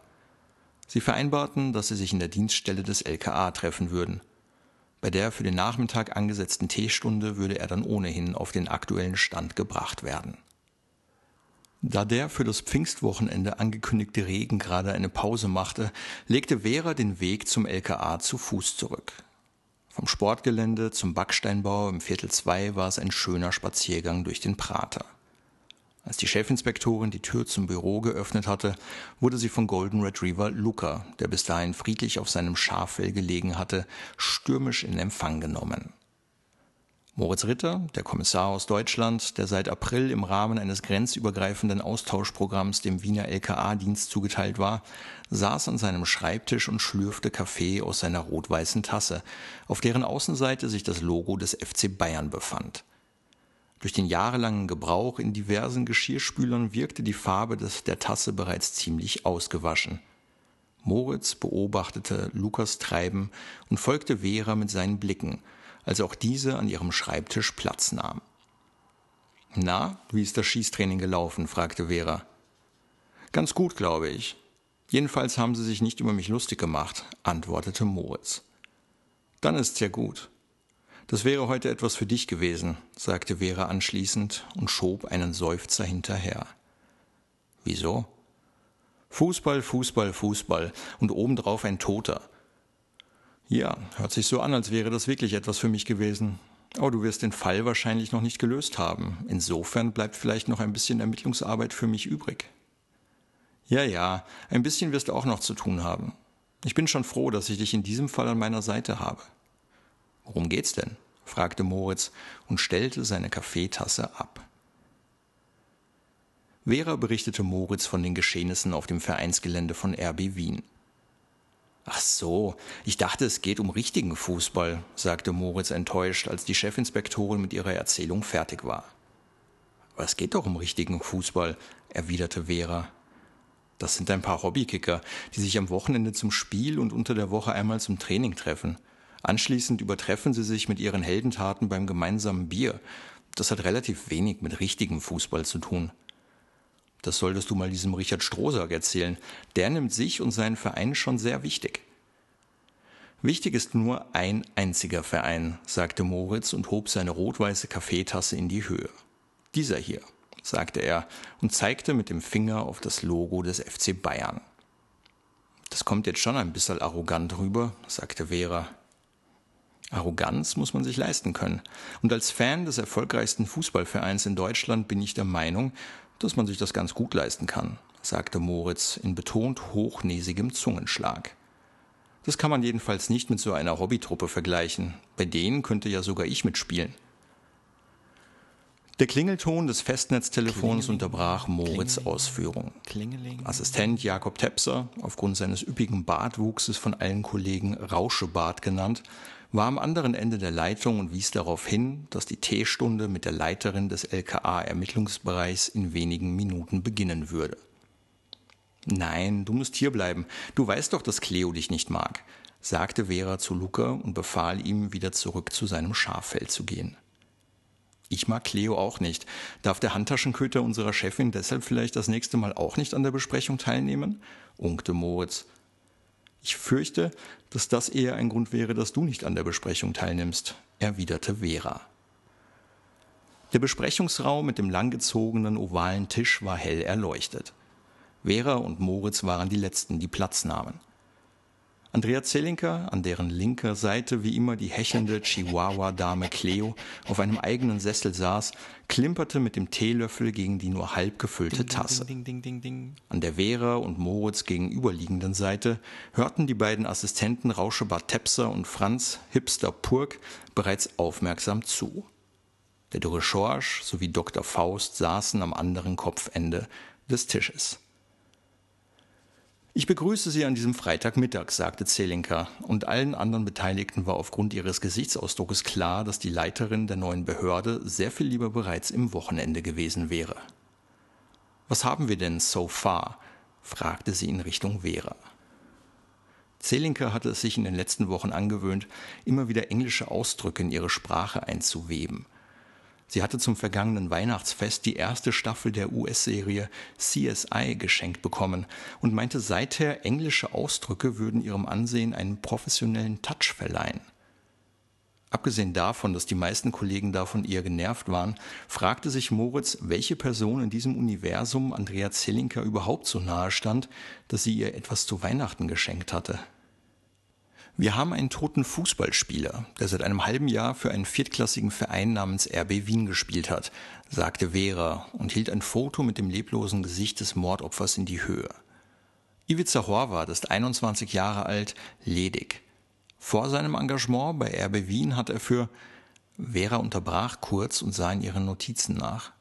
Sie vereinbarten, dass sie sich in der Dienststelle des LKA treffen würden. Bei der für den Nachmittag angesetzten Teestunde würde er dann ohnehin auf den aktuellen Stand gebracht werden. Da der für das Pfingstwochenende angekündigte Regen gerade eine Pause machte, legte Vera den Weg zum LKA zu Fuß zurück. Vom Sportgelände zum Backsteinbau im Viertel 2 war es ein schöner Spaziergang durch den Prater. Als die Chefinspektorin die Tür zum Büro geöffnet hatte, wurde sie von Golden Retriever Luca, der bis dahin friedlich auf seinem Schaffell gelegen hatte, stürmisch in Empfang genommen. Moritz Ritter, der Kommissar aus Deutschland, der seit April im Rahmen eines grenzübergreifenden Austauschprogramms dem Wiener LKA-Dienst zugeteilt war, saß an seinem Schreibtisch und schlürfte Kaffee aus seiner rot-weißen Tasse, auf deren Außenseite sich das Logo des FC Bayern befand. Durch den jahrelangen Gebrauch in diversen Geschirrspülern wirkte die Farbe des, der Tasse bereits ziemlich ausgewaschen. Moritz beobachtete Lukas Treiben und folgte Vera mit seinen Blicken, als auch diese an ihrem Schreibtisch Platz nahm. Na, wie ist das Schießtraining gelaufen? fragte Vera. Ganz gut, glaube ich. Jedenfalls haben sie sich nicht über mich lustig gemacht, antwortete Moritz. Dann ist's ja gut. Das wäre heute etwas für dich gewesen, sagte Vera anschließend und schob einen Seufzer hinterher. Wieso? Fußball, Fußball, Fußball und obendrauf ein Toter. Ja, hört sich so an, als wäre das wirklich etwas für mich gewesen. Aber du wirst den Fall wahrscheinlich noch nicht gelöst haben. Insofern bleibt vielleicht noch ein bisschen Ermittlungsarbeit für mich übrig. Ja, ja, ein bisschen wirst du auch noch zu tun haben. Ich bin schon froh, dass ich dich in diesem Fall an meiner Seite habe. Worum geht's denn? fragte Moritz und stellte seine Kaffeetasse ab. Vera berichtete Moritz von den Geschehnissen auf dem Vereinsgelände von RB Wien. Ach so, ich dachte, es geht um richtigen Fußball, sagte Moritz enttäuscht, als die Chefinspektorin mit ihrer Erzählung fertig war. Aber es geht doch um richtigen Fußball, erwiderte Vera. Das sind ein paar Hobbykicker, die sich am Wochenende zum Spiel und unter der Woche einmal zum Training treffen. Anschließend übertreffen sie sich mit ihren Heldentaten beim gemeinsamen Bier. Das hat relativ wenig mit richtigem Fußball zu tun. Das solltest du mal diesem Richard Strohsack erzählen. Der nimmt sich und seinen Verein schon sehr wichtig. Wichtig ist nur ein einziger Verein, sagte Moritz und hob seine rot-weiße Kaffeetasse in die Höhe. Dieser hier, sagte er und zeigte mit dem Finger auf das Logo des FC Bayern. Das kommt jetzt schon ein bisschen arrogant rüber, sagte Vera. Arroganz muss man sich leisten können. Und als Fan des erfolgreichsten Fußballvereins in Deutschland bin ich der Meinung, dass man sich das ganz gut leisten kann, sagte Moritz in betont hochnäsigem Zungenschlag. Das kann man jedenfalls nicht mit so einer Hobbytruppe vergleichen. Bei denen könnte ja sogar ich mitspielen. Der Klingelton des Festnetztelefons unterbrach Moritz Klingeling. Ausführung. Klingeling. Assistent Jakob Tepser, aufgrund seines üppigen Bartwuchses von allen Kollegen Rauschebart genannt, war am anderen Ende der Leitung und wies darauf hin, dass die Teestunde mit der Leiterin des LKA-Ermittlungsbereichs in wenigen Minuten beginnen würde. Nein, du musst hierbleiben. Du weißt doch, dass Cleo dich nicht mag, sagte Vera zu Luca und befahl ihm, wieder zurück zu seinem Schaffeld zu gehen. Ich mag Cleo auch nicht. Darf der Handtaschenköter unserer Chefin deshalb vielleicht das nächste Mal auch nicht an der Besprechung teilnehmen? unkte Moritz. Ich fürchte, dass das eher ein Grund wäre, dass du nicht an der Besprechung teilnimmst, erwiderte Vera. Der Besprechungsraum mit dem langgezogenen ovalen Tisch war hell erleuchtet. Vera und Moritz waren die Letzten, die Platz nahmen. Andrea Zelinka, an deren linker Seite wie immer die hechelnde Chihuahua-Dame Cleo auf einem eigenen Sessel saß, klimperte mit dem Teelöffel gegen die nur halb gefüllte Tasse. An der Vera und Moritz gegenüberliegenden Seite hörten die beiden Assistenten Rauschebart Tepser und Franz Hipster Purk bereits aufmerksam zu. Der Dürre Schorsch sowie Dr. Faust saßen am anderen Kopfende des Tisches. Ich begrüße Sie an diesem Freitagmittag, sagte Zelinka, und allen anderen Beteiligten war aufgrund ihres Gesichtsausdrucks klar, dass die Leiterin der neuen Behörde sehr viel lieber bereits im Wochenende gewesen wäre. Was haben wir denn so far? fragte sie in Richtung Vera. Zelinka hatte es sich in den letzten Wochen angewöhnt, immer wieder englische Ausdrücke in ihre Sprache einzuweben – Sie hatte zum vergangenen Weihnachtsfest die erste Staffel der US-Serie CSI geschenkt bekommen und meinte seither, englische Ausdrücke würden ihrem Ansehen einen professionellen Touch verleihen. Abgesehen davon, dass die meisten Kollegen davon eher genervt waren, fragte sich Moritz, welche Person in diesem Universum Andrea Zellinker überhaupt so nahe stand, dass sie ihr etwas zu Weihnachten geschenkt hatte. Wir haben einen toten Fußballspieler, der seit einem halben Jahr für einen viertklassigen Verein namens RB Wien gespielt hat, sagte Vera und hielt ein Foto mit dem leblosen Gesicht des Mordopfers in die Höhe. Ivica Horvath ist 21 Jahre alt, ledig. Vor seinem Engagement bei RB Wien hat er für Vera unterbrach kurz und sah in ihren Notizen nach.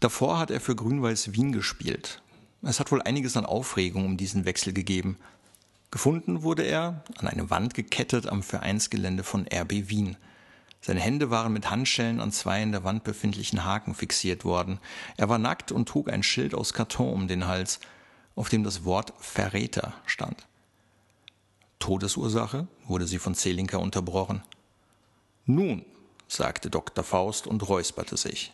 Davor hat er für Grün-Weiß Wien gespielt. Es hat wohl einiges an Aufregung um diesen Wechsel gegeben. Gefunden wurde er, an eine Wand gekettet am Vereinsgelände von RB Wien. Seine Hände waren mit Handschellen an zwei in der Wand befindlichen Haken fixiert worden. Er war nackt und trug ein Schild aus Karton um den Hals, auf dem das Wort Verräter stand. Todesursache wurde sie von Zelinka unterbrochen. Nun, sagte Dr. Faust und räusperte sich.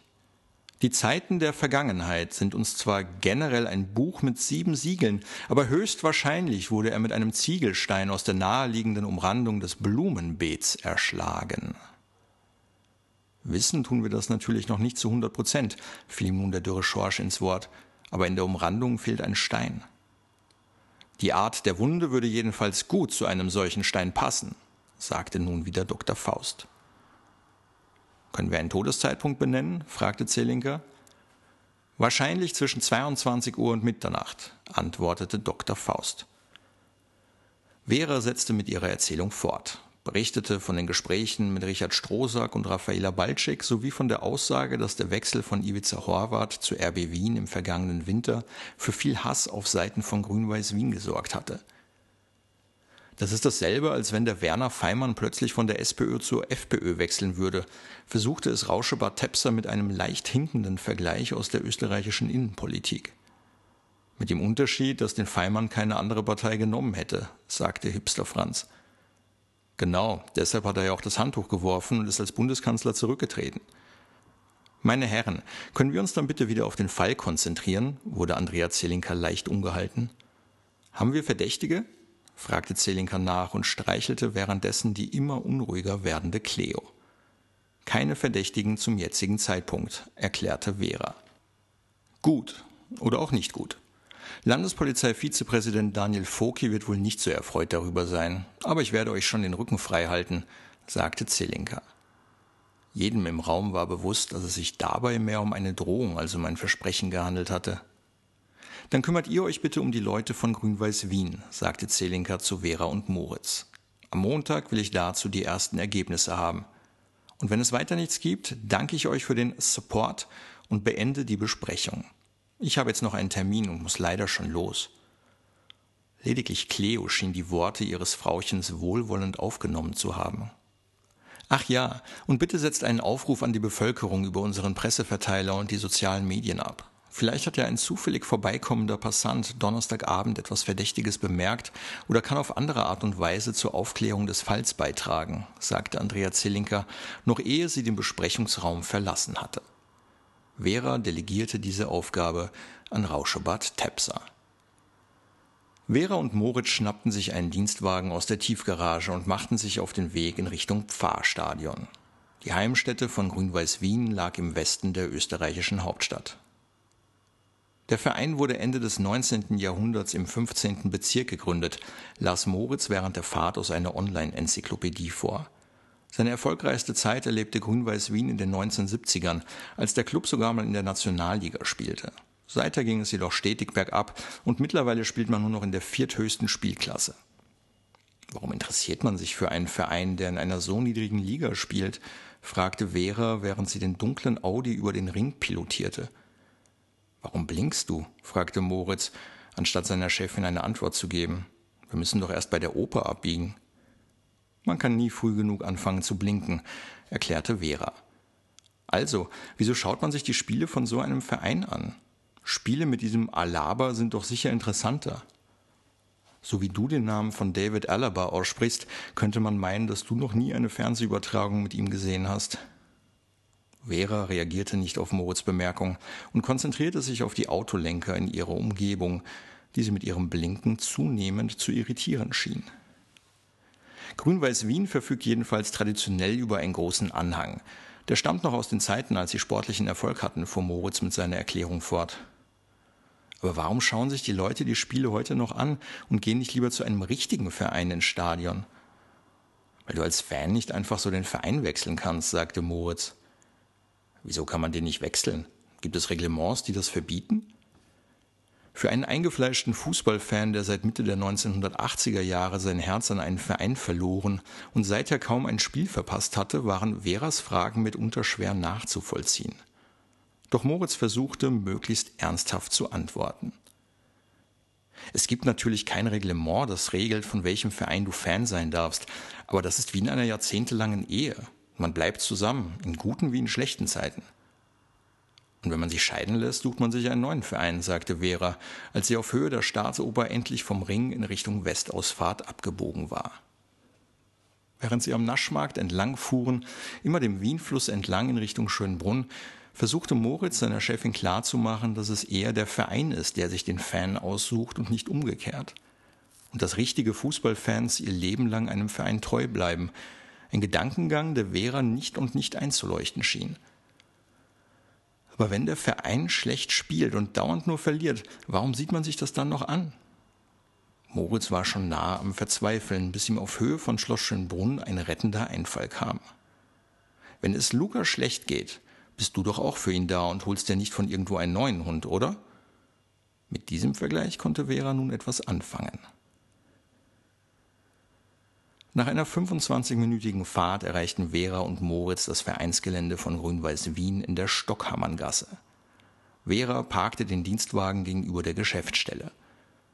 Die Zeiten der Vergangenheit sind uns zwar generell ein Buch mit sieben Siegeln, aber höchstwahrscheinlich wurde er mit einem Ziegelstein aus der naheliegenden Umrandung des Blumenbeets erschlagen. Wissen tun wir das natürlich noch nicht zu 100 Prozent, fiel ihm nun der dürre Schorsch ins Wort, aber in der Umrandung fehlt ein Stein. Die Art der Wunde würde jedenfalls gut zu einem solchen Stein passen, sagte nun wieder Dr. Faust. Können wir einen Todeszeitpunkt benennen? fragte Zelinka. Wahrscheinlich zwischen 22 Uhr und Mitternacht, antwortete Dr. Faust. Vera setzte mit ihrer Erzählung fort, berichtete von den Gesprächen mit Richard Strohsack und Raffaela Balczyk sowie von der Aussage, dass der Wechsel von Ivica Horvath zu RB Wien im vergangenen Winter für viel Hass auf Seiten von Grün-Weiß Wien gesorgt hatte – das ist dasselbe, als wenn der Werner Feimann plötzlich von der SPÖ zur FPÖ wechseln würde, versuchte es Rauschebart Tepser mit einem leicht hinkenden Vergleich aus der österreichischen Innenpolitik. Mit dem Unterschied, dass den Feimann keine andere Partei genommen hätte, sagte Hipster Franz. Genau, deshalb hat er ja auch das Handtuch geworfen und ist als Bundeskanzler zurückgetreten. Meine Herren, können wir uns dann bitte wieder auf den Fall konzentrieren? wurde Andrea Zelinka leicht umgehalten. Haben wir Verdächtige? Fragte Zelinka nach und streichelte währenddessen die immer unruhiger werdende Cleo. Keine Verdächtigen zum jetzigen Zeitpunkt, erklärte Vera. Gut oder auch nicht gut. Landespolizeivizepräsident Daniel Foki wird wohl nicht so erfreut darüber sein, aber ich werde euch schon den Rücken frei halten, sagte Zelinka. Jedem im Raum war bewusst, dass es sich dabei mehr um eine Drohung als um ein Versprechen gehandelt hatte. Dann kümmert ihr euch bitte um die Leute von Grün-Weiß Wien, sagte Zelinka zu Vera und Moritz. Am Montag will ich dazu die ersten Ergebnisse haben. Und wenn es weiter nichts gibt, danke ich euch für den Support und beende die Besprechung. Ich habe jetzt noch einen Termin und muss leider schon los. Lediglich Cleo schien die Worte ihres Frauchens wohlwollend aufgenommen zu haben. Ach ja, und bitte setzt einen Aufruf an die Bevölkerung über unseren Presseverteiler und die sozialen Medien ab. Vielleicht hat ja ein zufällig vorbeikommender Passant Donnerstagabend etwas Verdächtiges bemerkt oder kann auf andere Art und Weise zur Aufklärung des Falls beitragen, sagte Andrea Zillinker, noch ehe sie den Besprechungsraum verlassen hatte. Vera delegierte diese Aufgabe an Rauschebad Tepser. Vera und Moritz schnappten sich einen Dienstwagen aus der Tiefgarage und machten sich auf den Weg in Richtung Pfarrstadion. Die Heimstätte von Grün-Weiß Wien lag im Westen der österreichischen Hauptstadt. Der Verein wurde Ende des 19. Jahrhunderts im 15. Bezirk gegründet, las Moritz während der Fahrt aus einer Online-Enzyklopädie vor. Seine erfolgreichste Zeit erlebte Grün-Weiß Wien in den 1970ern, als der Club sogar mal in der Nationalliga spielte. Seither ging es jedoch stetig bergab und mittlerweile spielt man nur noch in der vierthöchsten Spielklasse. Warum interessiert man sich für einen Verein, der in einer so niedrigen Liga spielt? fragte Vera, während sie den dunklen Audi über den Ring pilotierte. Warum blinkst du? fragte Moritz, anstatt seiner Chefin eine Antwort zu geben. Wir müssen doch erst bei der Oper abbiegen. Man kann nie früh genug anfangen zu blinken, erklärte Vera. Also, wieso schaut man sich die Spiele von so einem Verein an? Spiele mit diesem Alaba sind doch sicher interessanter. So wie du den Namen von David Alaba aussprichst, könnte man meinen, dass du noch nie eine Fernsehübertragung mit ihm gesehen hast. Vera reagierte nicht auf Moritz Bemerkung und konzentrierte sich auf die Autolenker in ihrer Umgebung, die sie mit ihrem Blinken zunehmend zu irritieren schien. Grün-Weiß Wien verfügt jedenfalls traditionell über einen großen Anhang. Der stammt noch aus den Zeiten, als sie sportlichen Erfolg hatten, fuhr Moritz mit seiner Erklärung fort. Aber warum schauen sich die Leute die Spiele heute noch an und gehen nicht lieber zu einem richtigen Verein ins Stadion? Weil du als Fan nicht einfach so den Verein wechseln kannst, sagte Moritz. Wieso kann man den nicht wechseln? Gibt es Reglements, die das verbieten? Für einen eingefleischten Fußballfan, der seit Mitte der 1980er Jahre sein Herz an einen Verein verloren und seither kaum ein Spiel verpasst hatte, waren Veras Fragen mitunter schwer nachzuvollziehen. Doch Moritz versuchte, möglichst ernsthaft zu antworten. Es gibt natürlich kein Reglement, das regelt, von welchem Verein du Fan sein darfst, aber das ist wie in einer jahrzehntelangen Ehe. Man bleibt zusammen, in guten wie in schlechten Zeiten. Und wenn man sich scheiden lässt, sucht man sich einen neuen Verein, sagte Vera, als sie auf Höhe der Staatsoper endlich vom Ring in Richtung Westausfahrt abgebogen war. Während sie am Naschmarkt entlang fuhren, immer dem Wienfluss entlang in Richtung Schönbrunn, versuchte Moritz seiner Chefin klarzumachen, dass es eher der Verein ist, der sich den Fan aussucht und nicht umgekehrt. Und dass richtige Fußballfans ihr Leben lang einem Verein treu bleiben, ein Gedankengang, der Vera nicht und nicht einzuleuchten schien. Aber wenn der Verein schlecht spielt und dauernd nur verliert, warum sieht man sich das dann noch an? Moritz war schon nahe am Verzweifeln, bis ihm auf Höhe von Schloss Schönbrunn ein rettender Einfall kam. Wenn es Luca schlecht geht, bist du doch auch für ihn da und holst dir nicht von irgendwo einen neuen Hund, oder? Mit diesem Vergleich konnte Vera nun etwas anfangen. Nach einer 25-minütigen Fahrt erreichten Vera und Moritz das Vereinsgelände von Grün-Weiß Wien in der Stockhammerngasse. Vera parkte den Dienstwagen gegenüber der Geschäftsstelle.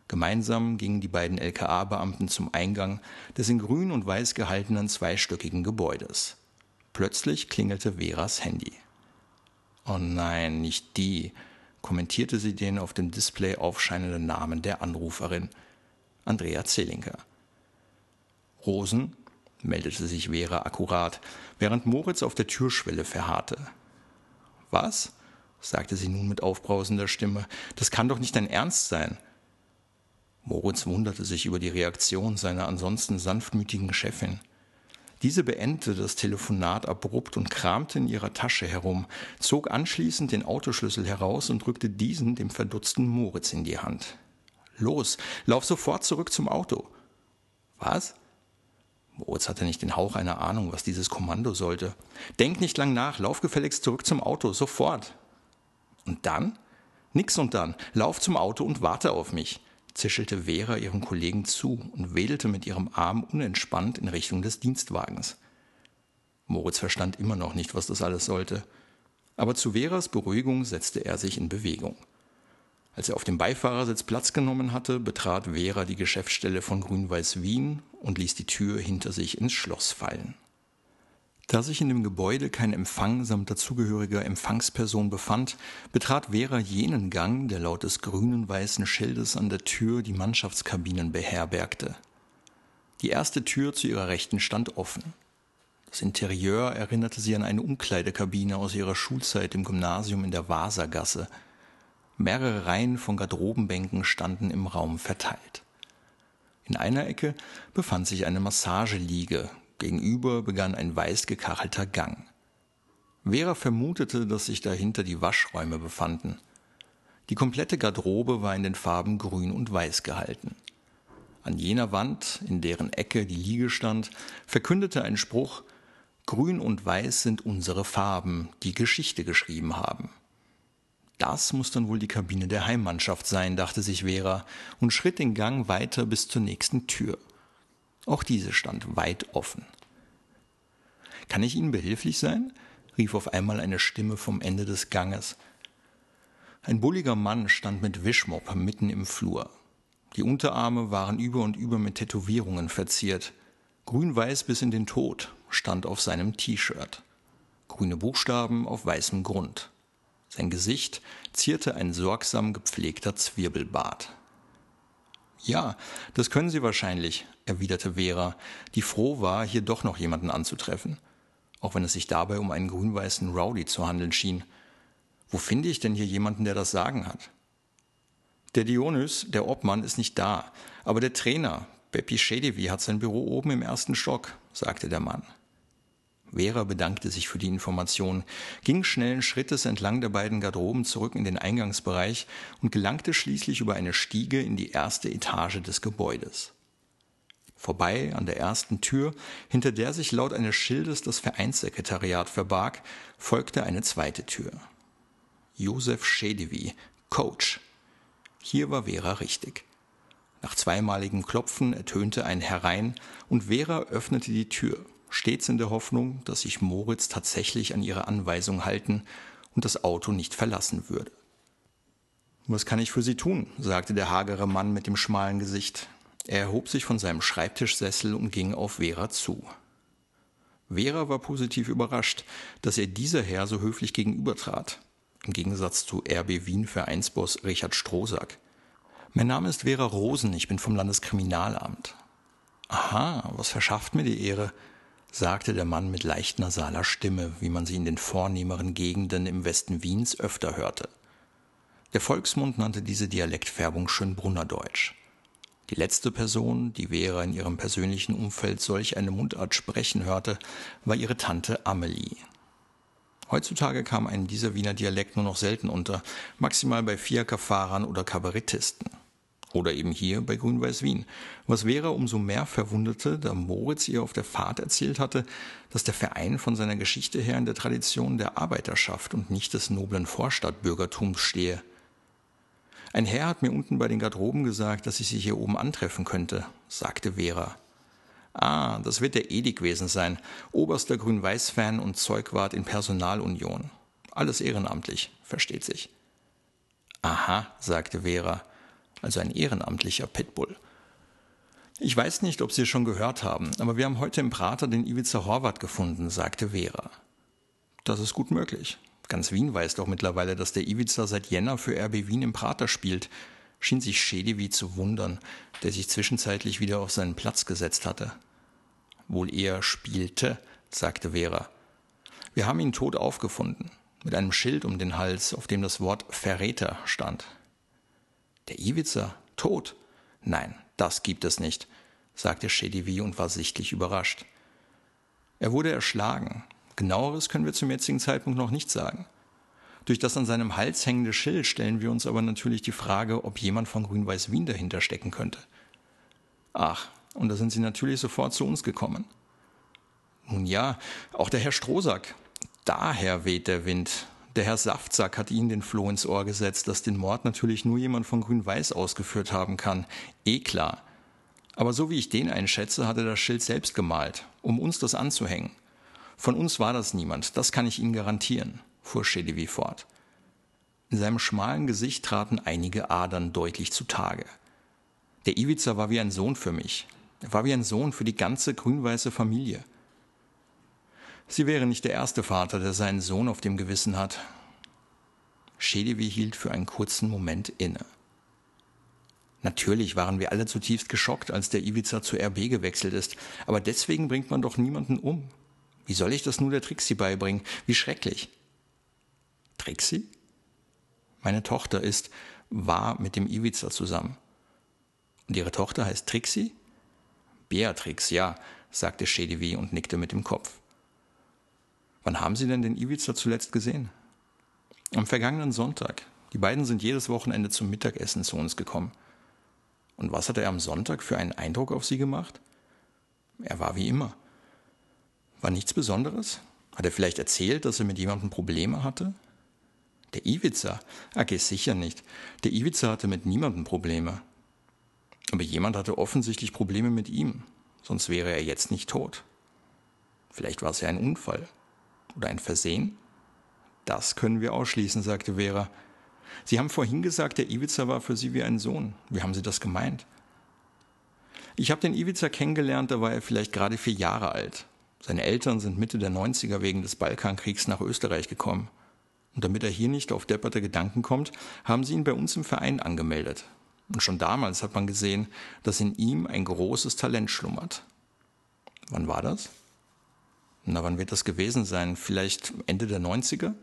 Gemeinsam gingen die beiden LKA-Beamten zum Eingang des in grün und weiß gehaltenen zweistöckigen Gebäudes. Plötzlich klingelte Veras Handy. Oh nein, nicht die, kommentierte sie den auf dem Display aufscheinenden Namen der Anruferin. Andrea Zelinker. Rosen, meldete sich Vera akkurat, während Moritz auf der Türschwelle verharrte. Was? sagte sie nun mit aufbrausender Stimme. Das kann doch nicht dein Ernst sein. Moritz wunderte sich über die Reaktion seiner ansonsten sanftmütigen Chefin. Diese beendete das Telefonat abrupt und kramte in ihrer Tasche herum, zog anschließend den Autoschlüssel heraus und drückte diesen dem verdutzten Moritz in die Hand. Los, lauf sofort zurück zum Auto. Was? Moritz hatte nicht den Hauch einer Ahnung, was dieses Kommando sollte. Denk nicht lang nach, lauf gefälligst zurück zum Auto, sofort. Und dann? Nix und dann. Lauf zum Auto und warte auf mich, zischelte Vera ihrem Kollegen zu und wedelte mit ihrem Arm unentspannt in Richtung des Dienstwagens. Moritz verstand immer noch nicht, was das alles sollte. Aber zu Veras Beruhigung setzte er sich in Bewegung. Als er auf dem Beifahrersitz Platz genommen hatte, betrat Vera die Geschäftsstelle von Grün-Weiß Wien und ließ die Tür hinter sich ins Schloss fallen. Da sich in dem Gebäude kein Empfang samt dazugehöriger Empfangsperson befand, betrat Vera jenen Gang, der laut des grünen-weißen Schildes an der Tür die Mannschaftskabinen beherbergte. Die erste Tür zu ihrer Rechten stand offen. Das Interieur erinnerte sie an eine Umkleidekabine aus ihrer Schulzeit im Gymnasium in der Wasergasse – Mehrere Reihen von Garderobenbänken standen im Raum verteilt. In einer Ecke befand sich eine Massageliege, gegenüber begann ein weiß gekachelter Gang. Vera vermutete, dass sich dahinter die Waschräume befanden. Die komplette Garderobe war in den Farben grün und weiß gehalten. An jener Wand, in deren Ecke die Liege stand, verkündete ein Spruch Grün und Weiß sind unsere Farben, die Geschichte geschrieben haben. Das muss dann wohl die Kabine der Heimmannschaft sein, dachte sich Vera und schritt den Gang weiter bis zur nächsten Tür. Auch diese stand weit offen. Kann ich Ihnen behilflich sein? rief auf einmal eine Stimme vom Ende des Ganges. Ein bulliger Mann stand mit Wischmopp mitten im Flur. Die Unterarme waren über und über mit Tätowierungen verziert. Grün-weiß bis in den Tod stand auf seinem T-Shirt. Grüne Buchstaben auf weißem Grund. Sein Gesicht zierte ein sorgsam gepflegter Zwirbelbart. Ja, das können Sie wahrscheinlich, erwiderte Vera, die froh war, hier doch noch jemanden anzutreffen, auch wenn es sich dabei um einen grün-weißen Rowdy zu handeln schien. Wo finde ich denn hier jemanden, der das Sagen hat? Der Dionys, der Obmann, ist nicht da, aber der Trainer, Beppi Schedevi, hat sein Büro oben im ersten Stock, sagte der Mann. Vera bedankte sich für die Information, ging schnellen Schrittes entlang der beiden Garderoben zurück in den Eingangsbereich und gelangte schließlich über eine Stiege in die erste Etage des Gebäudes. Vorbei an der ersten Tür, hinter der sich laut eines Schildes das Vereinssekretariat verbarg, folgte eine zweite Tür. Josef Schedevi, Coach. Hier war Vera richtig. Nach zweimaligem Klopfen ertönte ein Herein und Vera öffnete die Tür stets in der Hoffnung, dass sich Moritz tatsächlich an ihre Anweisung halten und das Auto nicht verlassen würde. Was kann ich für Sie tun? sagte der hagere Mann mit dem schmalen Gesicht. Er erhob sich von seinem Schreibtischsessel und ging auf Vera zu. Vera war positiv überrascht, dass er dieser Herr so höflich gegenübertrat, im Gegensatz zu RB Wien Vereinsboss Richard Strohsack. Mein Name ist Vera Rosen, ich bin vom Landeskriminalamt. Aha, was verschafft mir die Ehre? Sagte der Mann mit leicht nasaler Stimme, wie man sie in den vornehmeren Gegenden im Westen Wiens öfter hörte. Der Volksmund nannte diese Dialektfärbung Schönbrunner Deutsch. Die letzte Person, die Vera in ihrem persönlichen Umfeld solch eine Mundart sprechen hörte, war ihre Tante Amelie. Heutzutage kam ein dieser Wiener Dialekt nur noch selten unter, maximal bei Fiakerfahrern oder Kabarettisten. Oder eben hier bei Grün-Weiß Wien. Was Vera umso mehr verwunderte, da Moritz ihr auf der Fahrt erzählt hatte, dass der Verein von seiner Geschichte her in der Tradition der Arbeiterschaft und nicht des noblen Vorstadtbürgertums stehe. Ein Herr hat mir unten bei den Garderoben gesagt, dass ich sie hier oben antreffen könnte, sagte Vera. Ah, das wird der Edi gewesen sein, oberster Grün-Weiß-Fan und Zeugwart in Personalunion. Alles ehrenamtlich, versteht sich. Aha, sagte Vera also ein ehrenamtlicher Pitbull. Ich weiß nicht, ob Sie es schon gehört haben, aber wir haben heute im Prater den Ivica Horvath gefunden, sagte Vera. Das ist gut möglich. Ganz Wien weiß doch mittlerweile, dass der Ivica seit Jänner für RB Wien im Prater spielt, schien sich Schedewi zu wundern, der sich zwischenzeitlich wieder auf seinen Platz gesetzt hatte. Wohl eher spielte, sagte Vera. Wir haben ihn tot aufgefunden, mit einem Schild um den Hals, auf dem das Wort Verräter stand. Der Iwica? Tot? Nein, das gibt es nicht, sagte Shedivi und war sichtlich überrascht. Er wurde erschlagen. Genaueres können wir zum jetzigen Zeitpunkt noch nicht sagen. Durch das an seinem Hals hängende Schild stellen wir uns aber natürlich die Frage, ob jemand von Grün-Weiß Wien dahinter stecken könnte. Ach, und da sind sie natürlich sofort zu uns gekommen. Nun ja, auch der Herr Strohsack. Daher weht der Wind, der Herr Saftsack hat Ihnen den Floh ins Ohr gesetzt, dass den Mord natürlich nur jemand von Grün-Weiß ausgeführt haben kann. Eh klar. Aber so wie ich den einschätze, hat er das Schild selbst gemalt, um uns das anzuhängen. Von uns war das niemand, das kann ich Ihnen garantieren, fuhr Schedewi fort. In seinem schmalen Gesicht traten einige Adern deutlich zutage. Der Iwica war wie ein Sohn für mich. Er war wie ein Sohn für die ganze grün-weiße Familie. Sie wäre nicht der erste Vater, der seinen Sohn auf dem Gewissen hat. Schedewi hielt für einen kurzen Moment inne. Natürlich waren wir alle zutiefst geschockt, als der Iwica zu RB gewechselt ist, aber deswegen bringt man doch niemanden um. Wie soll ich das nur der Trixie beibringen? Wie schrecklich. Trixie? Meine Tochter ist, war mit dem Iwica zusammen. Und ihre Tochter heißt Trixie? Beatrix, ja, sagte Schedewi und nickte mit dem Kopf. Wann haben Sie denn den Iwica zuletzt gesehen? Am vergangenen Sonntag. Die beiden sind jedes Wochenende zum Mittagessen zu uns gekommen. Und was hat er am Sonntag für einen Eindruck auf sie gemacht? Er war wie immer. War nichts Besonderes? Hat er vielleicht erzählt, dass er mit jemandem Probleme hatte? Der Iwiza? Okay, sicher nicht. Der Iwiza hatte mit niemandem Probleme. Aber jemand hatte offensichtlich Probleme mit ihm, sonst wäre er jetzt nicht tot. Vielleicht war es ja ein Unfall oder ein Versehen? Das können wir ausschließen, sagte Vera. Sie haben vorhin gesagt, der Iwiza war für Sie wie ein Sohn. Wie haben Sie das gemeint? Ich habe den Iwiza kennengelernt, da war er vielleicht gerade vier Jahre alt. Seine Eltern sind Mitte der 90er wegen des Balkankriegs nach Österreich gekommen. Und damit er hier nicht auf depperte Gedanken kommt, haben sie ihn bei uns im Verein angemeldet. Und schon damals hat man gesehen, dass in ihm ein großes Talent schlummert. Wann war das? Na, wann wird das gewesen sein? Vielleicht Ende der 90er?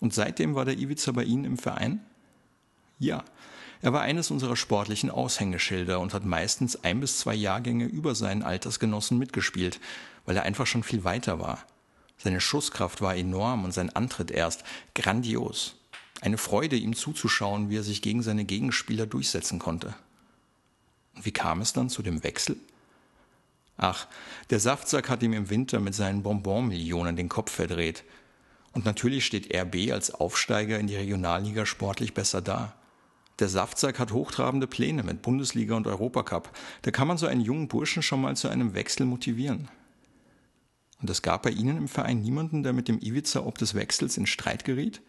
Und seitdem war der Iwiza bei Ihnen im Verein? Ja, er war eines unserer sportlichen Aushängeschilder und hat meistens ein bis zwei Jahrgänge über seinen Altersgenossen mitgespielt, weil er einfach schon viel weiter war. Seine Schusskraft war enorm und sein Antritt erst grandios. Eine Freude, ihm zuzuschauen, wie er sich gegen seine Gegenspieler durchsetzen konnte. Und wie kam es dann zu dem Wechsel? Ach, der Saftsack hat ihm im Winter mit seinen Bonbon-Millionen den Kopf verdreht. Und natürlich steht RB als Aufsteiger in die Regionalliga sportlich besser da. Der Saftsack hat hochtrabende Pläne mit Bundesliga und Europacup. Da kann man so einen jungen Burschen schon mal zu einem Wechsel motivieren. Und es gab bei Ihnen im Verein niemanden, der mit dem Iwiza ob des Wechsels in Streit geriet?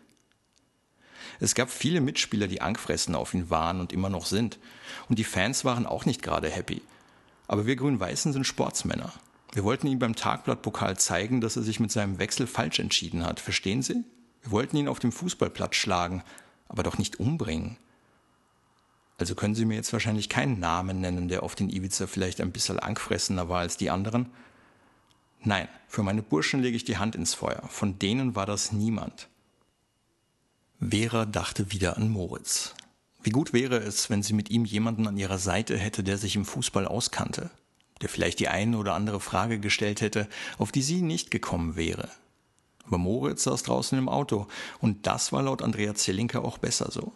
Es gab viele Mitspieler, die angefressen auf ihn waren und immer noch sind. Und die Fans waren auch nicht gerade happy. Aber wir Grün-Weißen sind Sportsmänner. Wir wollten ihm beim Tagblattpokal zeigen, dass er sich mit seinem Wechsel falsch entschieden hat. Verstehen Sie? Wir wollten ihn auf dem Fußballplatz schlagen, aber doch nicht umbringen. Also können Sie mir jetzt wahrscheinlich keinen Namen nennen, der auf den Ibiza vielleicht ein bisschen angefressener war als die anderen. Nein, für meine Burschen lege ich die Hand ins Feuer. Von denen war das niemand. Vera dachte wieder an Moritz. Wie gut wäre es, wenn sie mit ihm jemanden an ihrer Seite hätte, der sich im Fußball auskannte, der vielleicht die eine oder andere Frage gestellt hätte, auf die sie nicht gekommen wäre. Aber Moritz saß draußen im Auto, und das war laut Andrea Zellinker auch besser so.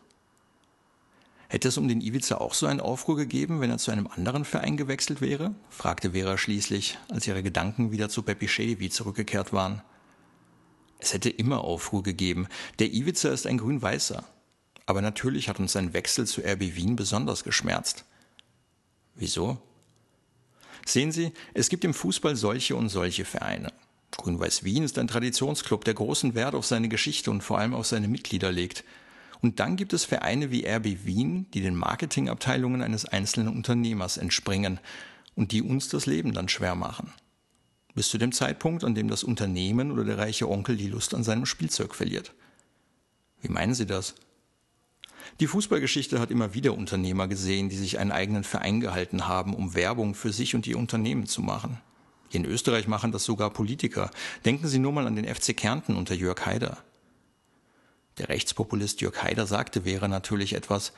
Hätte es um den Iwiza auch so einen Aufruhr gegeben, wenn er zu einem anderen Verein gewechselt wäre? fragte Vera schließlich, als ihre Gedanken wieder zu Pepi Schedewi zurückgekehrt waren. Es hätte immer Aufruhr gegeben. Der Iwiza ist ein Grün-Weißer. Aber natürlich hat uns sein Wechsel zu RB Wien besonders geschmerzt. Wieso? Sehen Sie, es gibt im Fußball solche und solche Vereine. Grün-Weiß Wien ist ein Traditionsclub, der großen Wert auf seine Geschichte und vor allem auf seine Mitglieder legt. Und dann gibt es Vereine wie RB Wien, die den Marketingabteilungen eines einzelnen Unternehmers entspringen und die uns das Leben dann schwer machen bis zu dem Zeitpunkt, an dem das Unternehmen oder der reiche Onkel die Lust an seinem Spielzeug verliert. Wie meinen Sie das? Die Fußballgeschichte hat immer wieder Unternehmer gesehen, die sich einen eigenen Verein gehalten haben, um Werbung für sich und ihr Unternehmen zu machen. In Österreich machen das sogar Politiker. Denken Sie nur mal an den FC Kärnten unter Jörg Haider. Der Rechtspopulist Jörg Haider sagte, wäre natürlich etwas,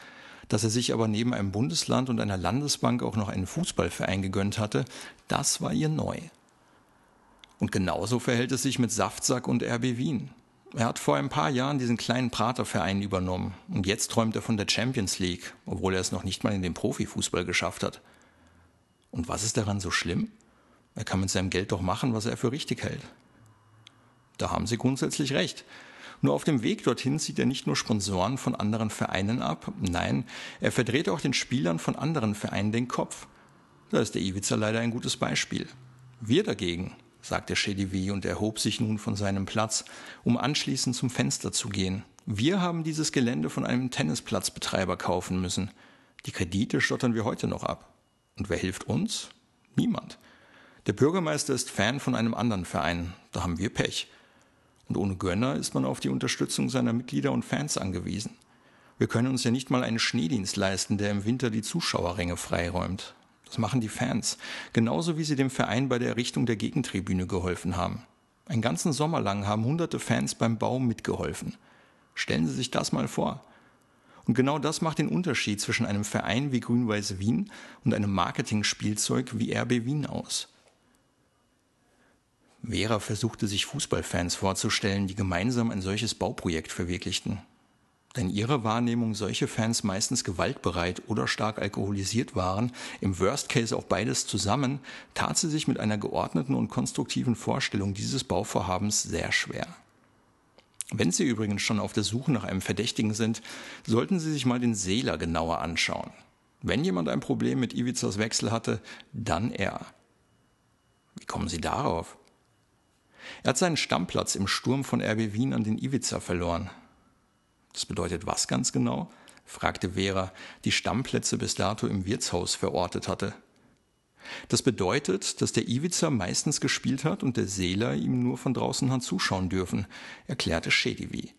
dass er sich aber neben einem Bundesland und einer Landesbank auch noch einen Fußballverein gegönnt hatte, das war ihr neu. Und genauso verhält es sich mit Saftsack und RB Wien. Er hat vor ein paar Jahren diesen kleinen Praterverein übernommen und jetzt träumt er von der Champions League, obwohl er es noch nicht mal in den Profifußball geschafft hat. Und was ist daran so schlimm? Er kann mit seinem Geld doch machen, was er für richtig hält. Da haben Sie grundsätzlich recht. Nur auf dem Weg dorthin zieht er nicht nur Sponsoren von anderen Vereinen ab, nein, er verdreht auch den Spielern von anderen Vereinen den Kopf. Da ist der Iwiza leider ein gutes Beispiel. Wir dagegen, sagte Chedivi und erhob sich nun von seinem Platz, um anschließend zum Fenster zu gehen. Wir haben dieses Gelände von einem Tennisplatzbetreiber kaufen müssen. Die Kredite stottern wir heute noch ab. Und wer hilft uns? Niemand. Der Bürgermeister ist Fan von einem anderen Verein. Da haben wir Pech. Und ohne Gönner ist man auf die Unterstützung seiner Mitglieder und Fans angewiesen. Wir können uns ja nicht mal einen Schneedienst leisten, der im Winter die Zuschauerränge freiräumt. Das machen die Fans. Genauso wie sie dem Verein bei der Errichtung der Gegentribüne geholfen haben. Einen ganzen Sommer lang haben hunderte Fans beim Bau mitgeholfen. Stellen Sie sich das mal vor. Und genau das macht den Unterschied zwischen einem Verein wie Grün-Weiß Wien und einem Marketingspielzeug wie RB Wien aus. Vera versuchte sich Fußballfans vorzustellen, die gemeinsam ein solches Bauprojekt verwirklichten. In ihrer Wahrnehmung solche Fans meistens gewaltbereit oder stark alkoholisiert waren, im Worst Case auch beides zusammen, tat sie sich mit einer geordneten und konstruktiven Vorstellung dieses Bauvorhabens sehr schwer. Wenn Sie übrigens schon auf der Suche nach einem Verdächtigen sind, sollten Sie sich mal den Seeler genauer anschauen. Wenn jemand ein Problem mit Ivizas Wechsel hatte, dann er. Wie kommen Sie darauf? Er hat seinen Stammplatz im Sturm von RB Wien an den Ivica verloren. Das bedeutet was ganz genau? fragte Vera, die Stammplätze bis dato im Wirtshaus verortet hatte. Das bedeutet, dass der Ivica meistens gespielt hat und der Seeler ihm nur von draußen hat zuschauen dürfen, erklärte Schedivi.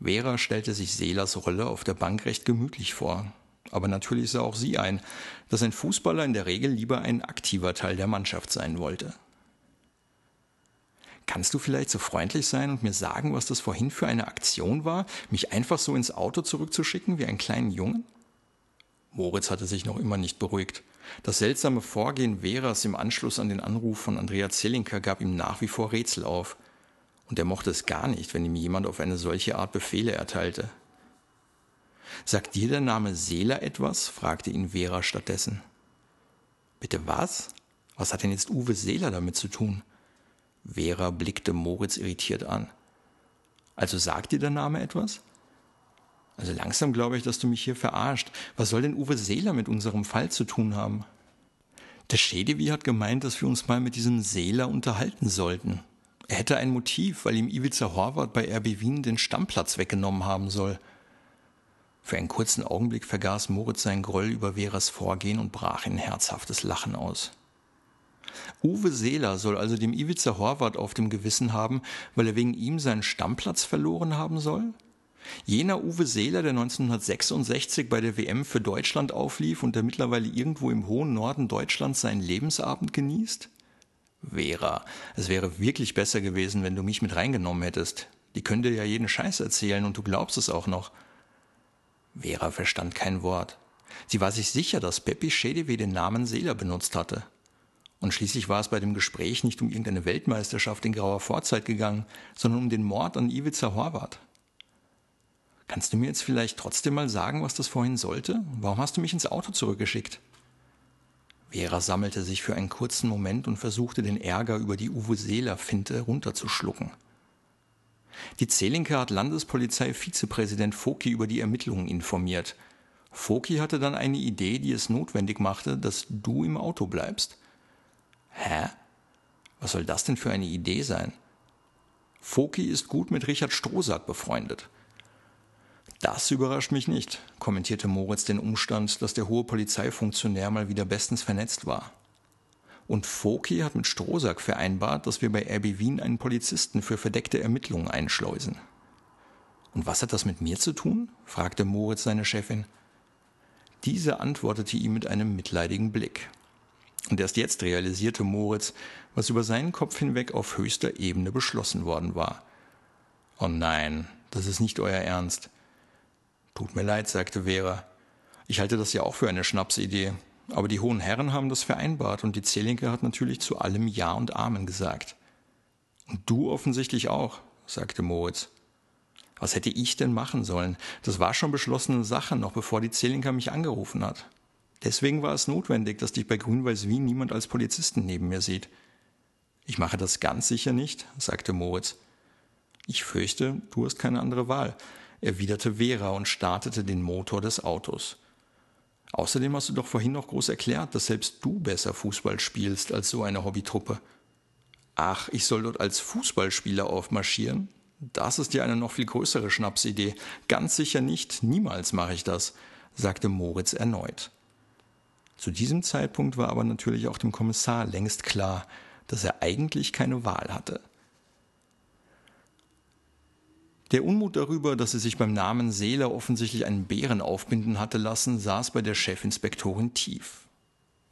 Vera stellte sich Seelers Rolle auf der Bank recht gemütlich vor. Aber natürlich sah auch sie ein, dass ein Fußballer in der Regel lieber ein aktiver Teil der Mannschaft sein wollte. Kannst du vielleicht so freundlich sein und mir sagen, was das vorhin für eine Aktion war, mich einfach so ins Auto zurückzuschicken wie einen kleinen Jungen? Moritz hatte sich noch immer nicht beruhigt. Das seltsame Vorgehen Veras im Anschluss an den Anruf von Andrea Zellinker gab ihm nach wie vor Rätsel auf. Und er mochte es gar nicht, wenn ihm jemand auf eine solche Art Befehle erteilte. Sagt dir der Name Seeler etwas? fragte ihn Vera stattdessen. Bitte was? Was hat denn jetzt Uwe Seeler damit zu tun? Vera blickte Moritz irritiert an. Also sagt dir der Name etwas? Also langsam glaube ich, dass du mich hier verarscht. Was soll denn Uwe Seeler mit unserem Fall zu tun haben? Der Schedewi hat gemeint, dass wir uns mal mit diesem Seeler unterhalten sollten. Er hätte ein Motiv, weil ihm Ivica Horvath bei RB Wien den Stammplatz weggenommen haben soll. Für einen kurzen Augenblick vergaß Moritz seinen Groll über Veras Vorgehen und brach in herzhaftes Lachen aus. Uwe Seeler soll also dem Ivica Horvath auf dem Gewissen haben, weil er wegen ihm seinen Stammplatz verloren haben soll? Jener Uwe Seeler, der 1966 bei der WM für Deutschland auflief und der mittlerweile irgendwo im hohen Norden Deutschlands seinen Lebensabend genießt? Vera, es wäre wirklich besser gewesen, wenn du mich mit reingenommen hättest. Die dir ja jeden Scheiß erzählen und du glaubst es auch noch. Vera verstand kein Wort. Sie war sich sicher, dass Peppi Schedewe den Namen Seeler benutzt hatte. Und schließlich war es bei dem Gespräch nicht um irgendeine Weltmeisterschaft in grauer Vorzeit gegangen, sondern um den Mord an Ivica Horvath. Kannst du mir jetzt vielleicht trotzdem mal sagen, was das vorhin sollte? Warum hast du mich ins Auto zurückgeschickt? Vera sammelte sich für einen kurzen Moment und versuchte den Ärger über die Uwe Seeler-Finte runterzuschlucken. Die Zelinker hat Landespolizei-Vizepräsident Foki über die Ermittlungen informiert. Foki hatte dann eine Idee, die es notwendig machte, dass du im Auto bleibst. Hä? Was soll das denn für eine Idee sein? Foki ist gut mit Richard Strohsack befreundet. Das überrascht mich nicht, kommentierte Moritz den Umstand, dass der hohe Polizeifunktionär mal wieder bestens vernetzt war. Und Foki hat mit Strohsack vereinbart, dass wir bei RB Wien einen Polizisten für verdeckte Ermittlungen einschleusen. Und was hat das mit mir zu tun? fragte Moritz seine Chefin. Diese antwortete ihm mit einem mitleidigen Blick. Und erst jetzt realisierte Moritz, was über seinen Kopf hinweg auf höchster Ebene beschlossen worden war. Oh nein, das ist nicht euer Ernst. Tut mir leid, sagte Vera. Ich halte das ja auch für eine Schnapsidee. Aber die hohen Herren haben das vereinbart und die Zelinke hat natürlich zu allem Ja und Amen gesagt. Und du offensichtlich auch, sagte Moritz. Was hätte ich denn machen sollen? Das war schon beschlossene Sache, noch bevor die Zelinka mich angerufen hat. Deswegen war es notwendig, dass dich bei Grün-Weiß Wien niemand als Polizisten neben mir sieht. Ich mache das ganz sicher nicht, sagte Moritz. Ich fürchte, du hast keine andere Wahl, erwiderte Vera und startete den Motor des Autos. Außerdem hast du doch vorhin noch groß erklärt, dass selbst du besser Fußball spielst als so eine Hobbytruppe. Ach, ich soll dort als Fußballspieler aufmarschieren? Das ist ja eine noch viel größere Schnapsidee. Ganz sicher nicht, niemals mache ich das, sagte Moritz erneut. Zu diesem Zeitpunkt war aber natürlich auch dem Kommissar längst klar, dass er eigentlich keine Wahl hatte. Der Unmut darüber, dass sie sich beim Namen Seeler offensichtlich einen Bären aufbinden hatte lassen, saß bei der Chefinspektorin tief.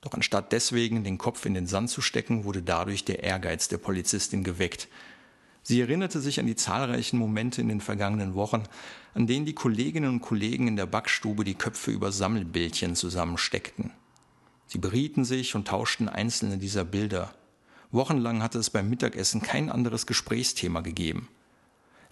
Doch anstatt deswegen den Kopf in den Sand zu stecken, wurde dadurch der Ehrgeiz der Polizistin geweckt. Sie erinnerte sich an die zahlreichen Momente in den vergangenen Wochen, an denen die Kolleginnen und Kollegen in der Backstube die Köpfe über Sammelbildchen zusammensteckten. Sie berieten sich und tauschten einzelne dieser Bilder. Wochenlang hatte es beim Mittagessen kein anderes Gesprächsthema gegeben.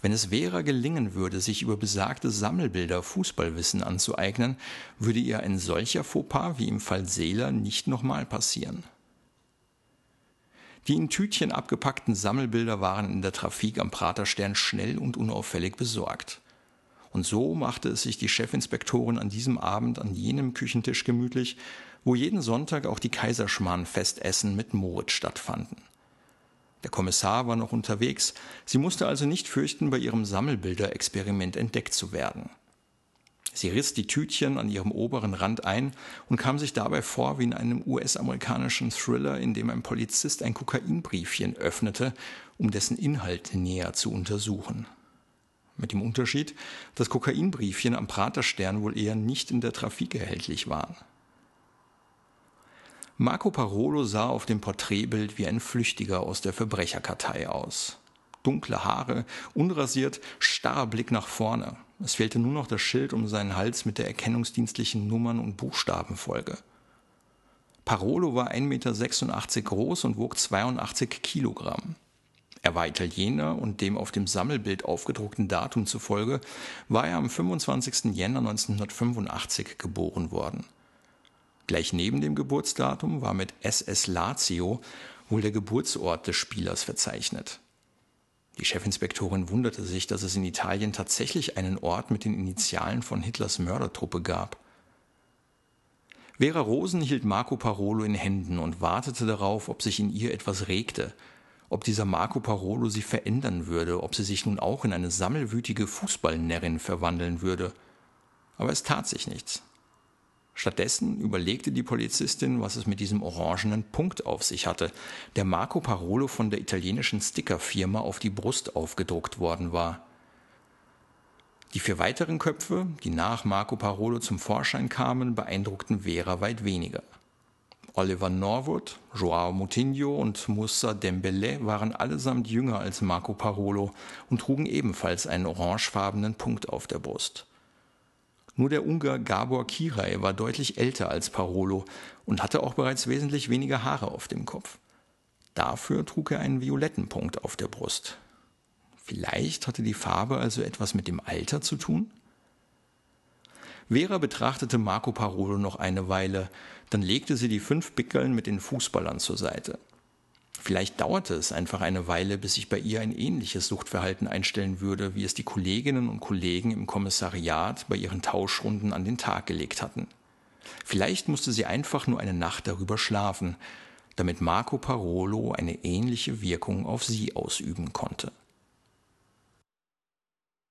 Wenn es Vera gelingen würde, sich über besagte Sammelbilder Fußballwissen anzueignen, würde ihr ein solcher Fauxpas wie im Fall Seeler nicht nochmal passieren. Die in Tütchen abgepackten Sammelbilder waren in der Trafik am Praterstern schnell und unauffällig besorgt. Und so machte es sich die Chefinspektorin an diesem Abend an jenem Küchentisch gemütlich, wo jeden Sonntag auch die Kaiserschmarrn-Festessen mit Moritz stattfanden. Der Kommissar war noch unterwegs, sie musste also nicht fürchten, bei ihrem Sammelbilderexperiment entdeckt zu werden. Sie riss die Tütchen an ihrem oberen Rand ein und kam sich dabei vor wie in einem US-amerikanischen Thriller, in dem ein Polizist ein Kokainbriefchen öffnete, um dessen Inhalt näher zu untersuchen. Mit dem Unterschied, dass Kokainbriefchen am Praterstern wohl eher nicht in der Trafik erhältlich waren. Marco Parolo sah auf dem Porträtbild wie ein Flüchtiger aus der Verbrecherkartei aus. Dunkle Haare, unrasiert, starrer Blick nach vorne. Es fehlte nur noch das Schild um seinen Hals mit der erkennungsdienstlichen Nummern- und Buchstabenfolge. Parolo war 1,86 Meter groß und wog 82 Kilogramm. Er war Italiener und dem auf dem Sammelbild aufgedruckten Datum zufolge war er am 25. Jänner 1985 geboren worden. Gleich neben dem Geburtsdatum war mit SS Lazio wohl der Geburtsort des Spielers verzeichnet. Die Chefinspektorin wunderte sich, dass es in Italien tatsächlich einen Ort mit den Initialen von Hitlers Mördertruppe gab. Vera Rosen hielt Marco Parolo in Händen und wartete darauf, ob sich in ihr etwas regte, ob dieser Marco Parolo sie verändern würde, ob sie sich nun auch in eine sammelwütige Fußballnärrin verwandeln würde. Aber es tat sich nichts. Stattdessen überlegte die Polizistin, was es mit diesem orangenen Punkt auf sich hatte, der Marco Parolo von der italienischen Stickerfirma auf die Brust aufgedruckt worden war. Die vier weiteren Köpfe, die nach Marco Parolo zum Vorschein kamen, beeindruckten Vera weit weniger. Oliver Norwood, Joao Moutinho und Moussa Dembele waren allesamt jünger als Marco Parolo und trugen ebenfalls einen orangefarbenen Punkt auf der Brust. Nur der Ungar Gabor Kirai war deutlich älter als Parolo und hatte auch bereits wesentlich weniger Haare auf dem Kopf. Dafür trug er einen violetten Punkt auf der Brust. Vielleicht hatte die Farbe also etwas mit dem Alter zu tun? Vera betrachtete Marco Parolo noch eine Weile, dann legte sie die fünf Pickeln mit den Fußballern zur Seite. Vielleicht dauerte es einfach eine Weile, bis sich bei ihr ein ähnliches Suchtverhalten einstellen würde, wie es die Kolleginnen und Kollegen im Kommissariat bei ihren Tauschrunden an den Tag gelegt hatten. Vielleicht musste sie einfach nur eine Nacht darüber schlafen, damit Marco Parolo eine ähnliche Wirkung auf sie ausüben konnte.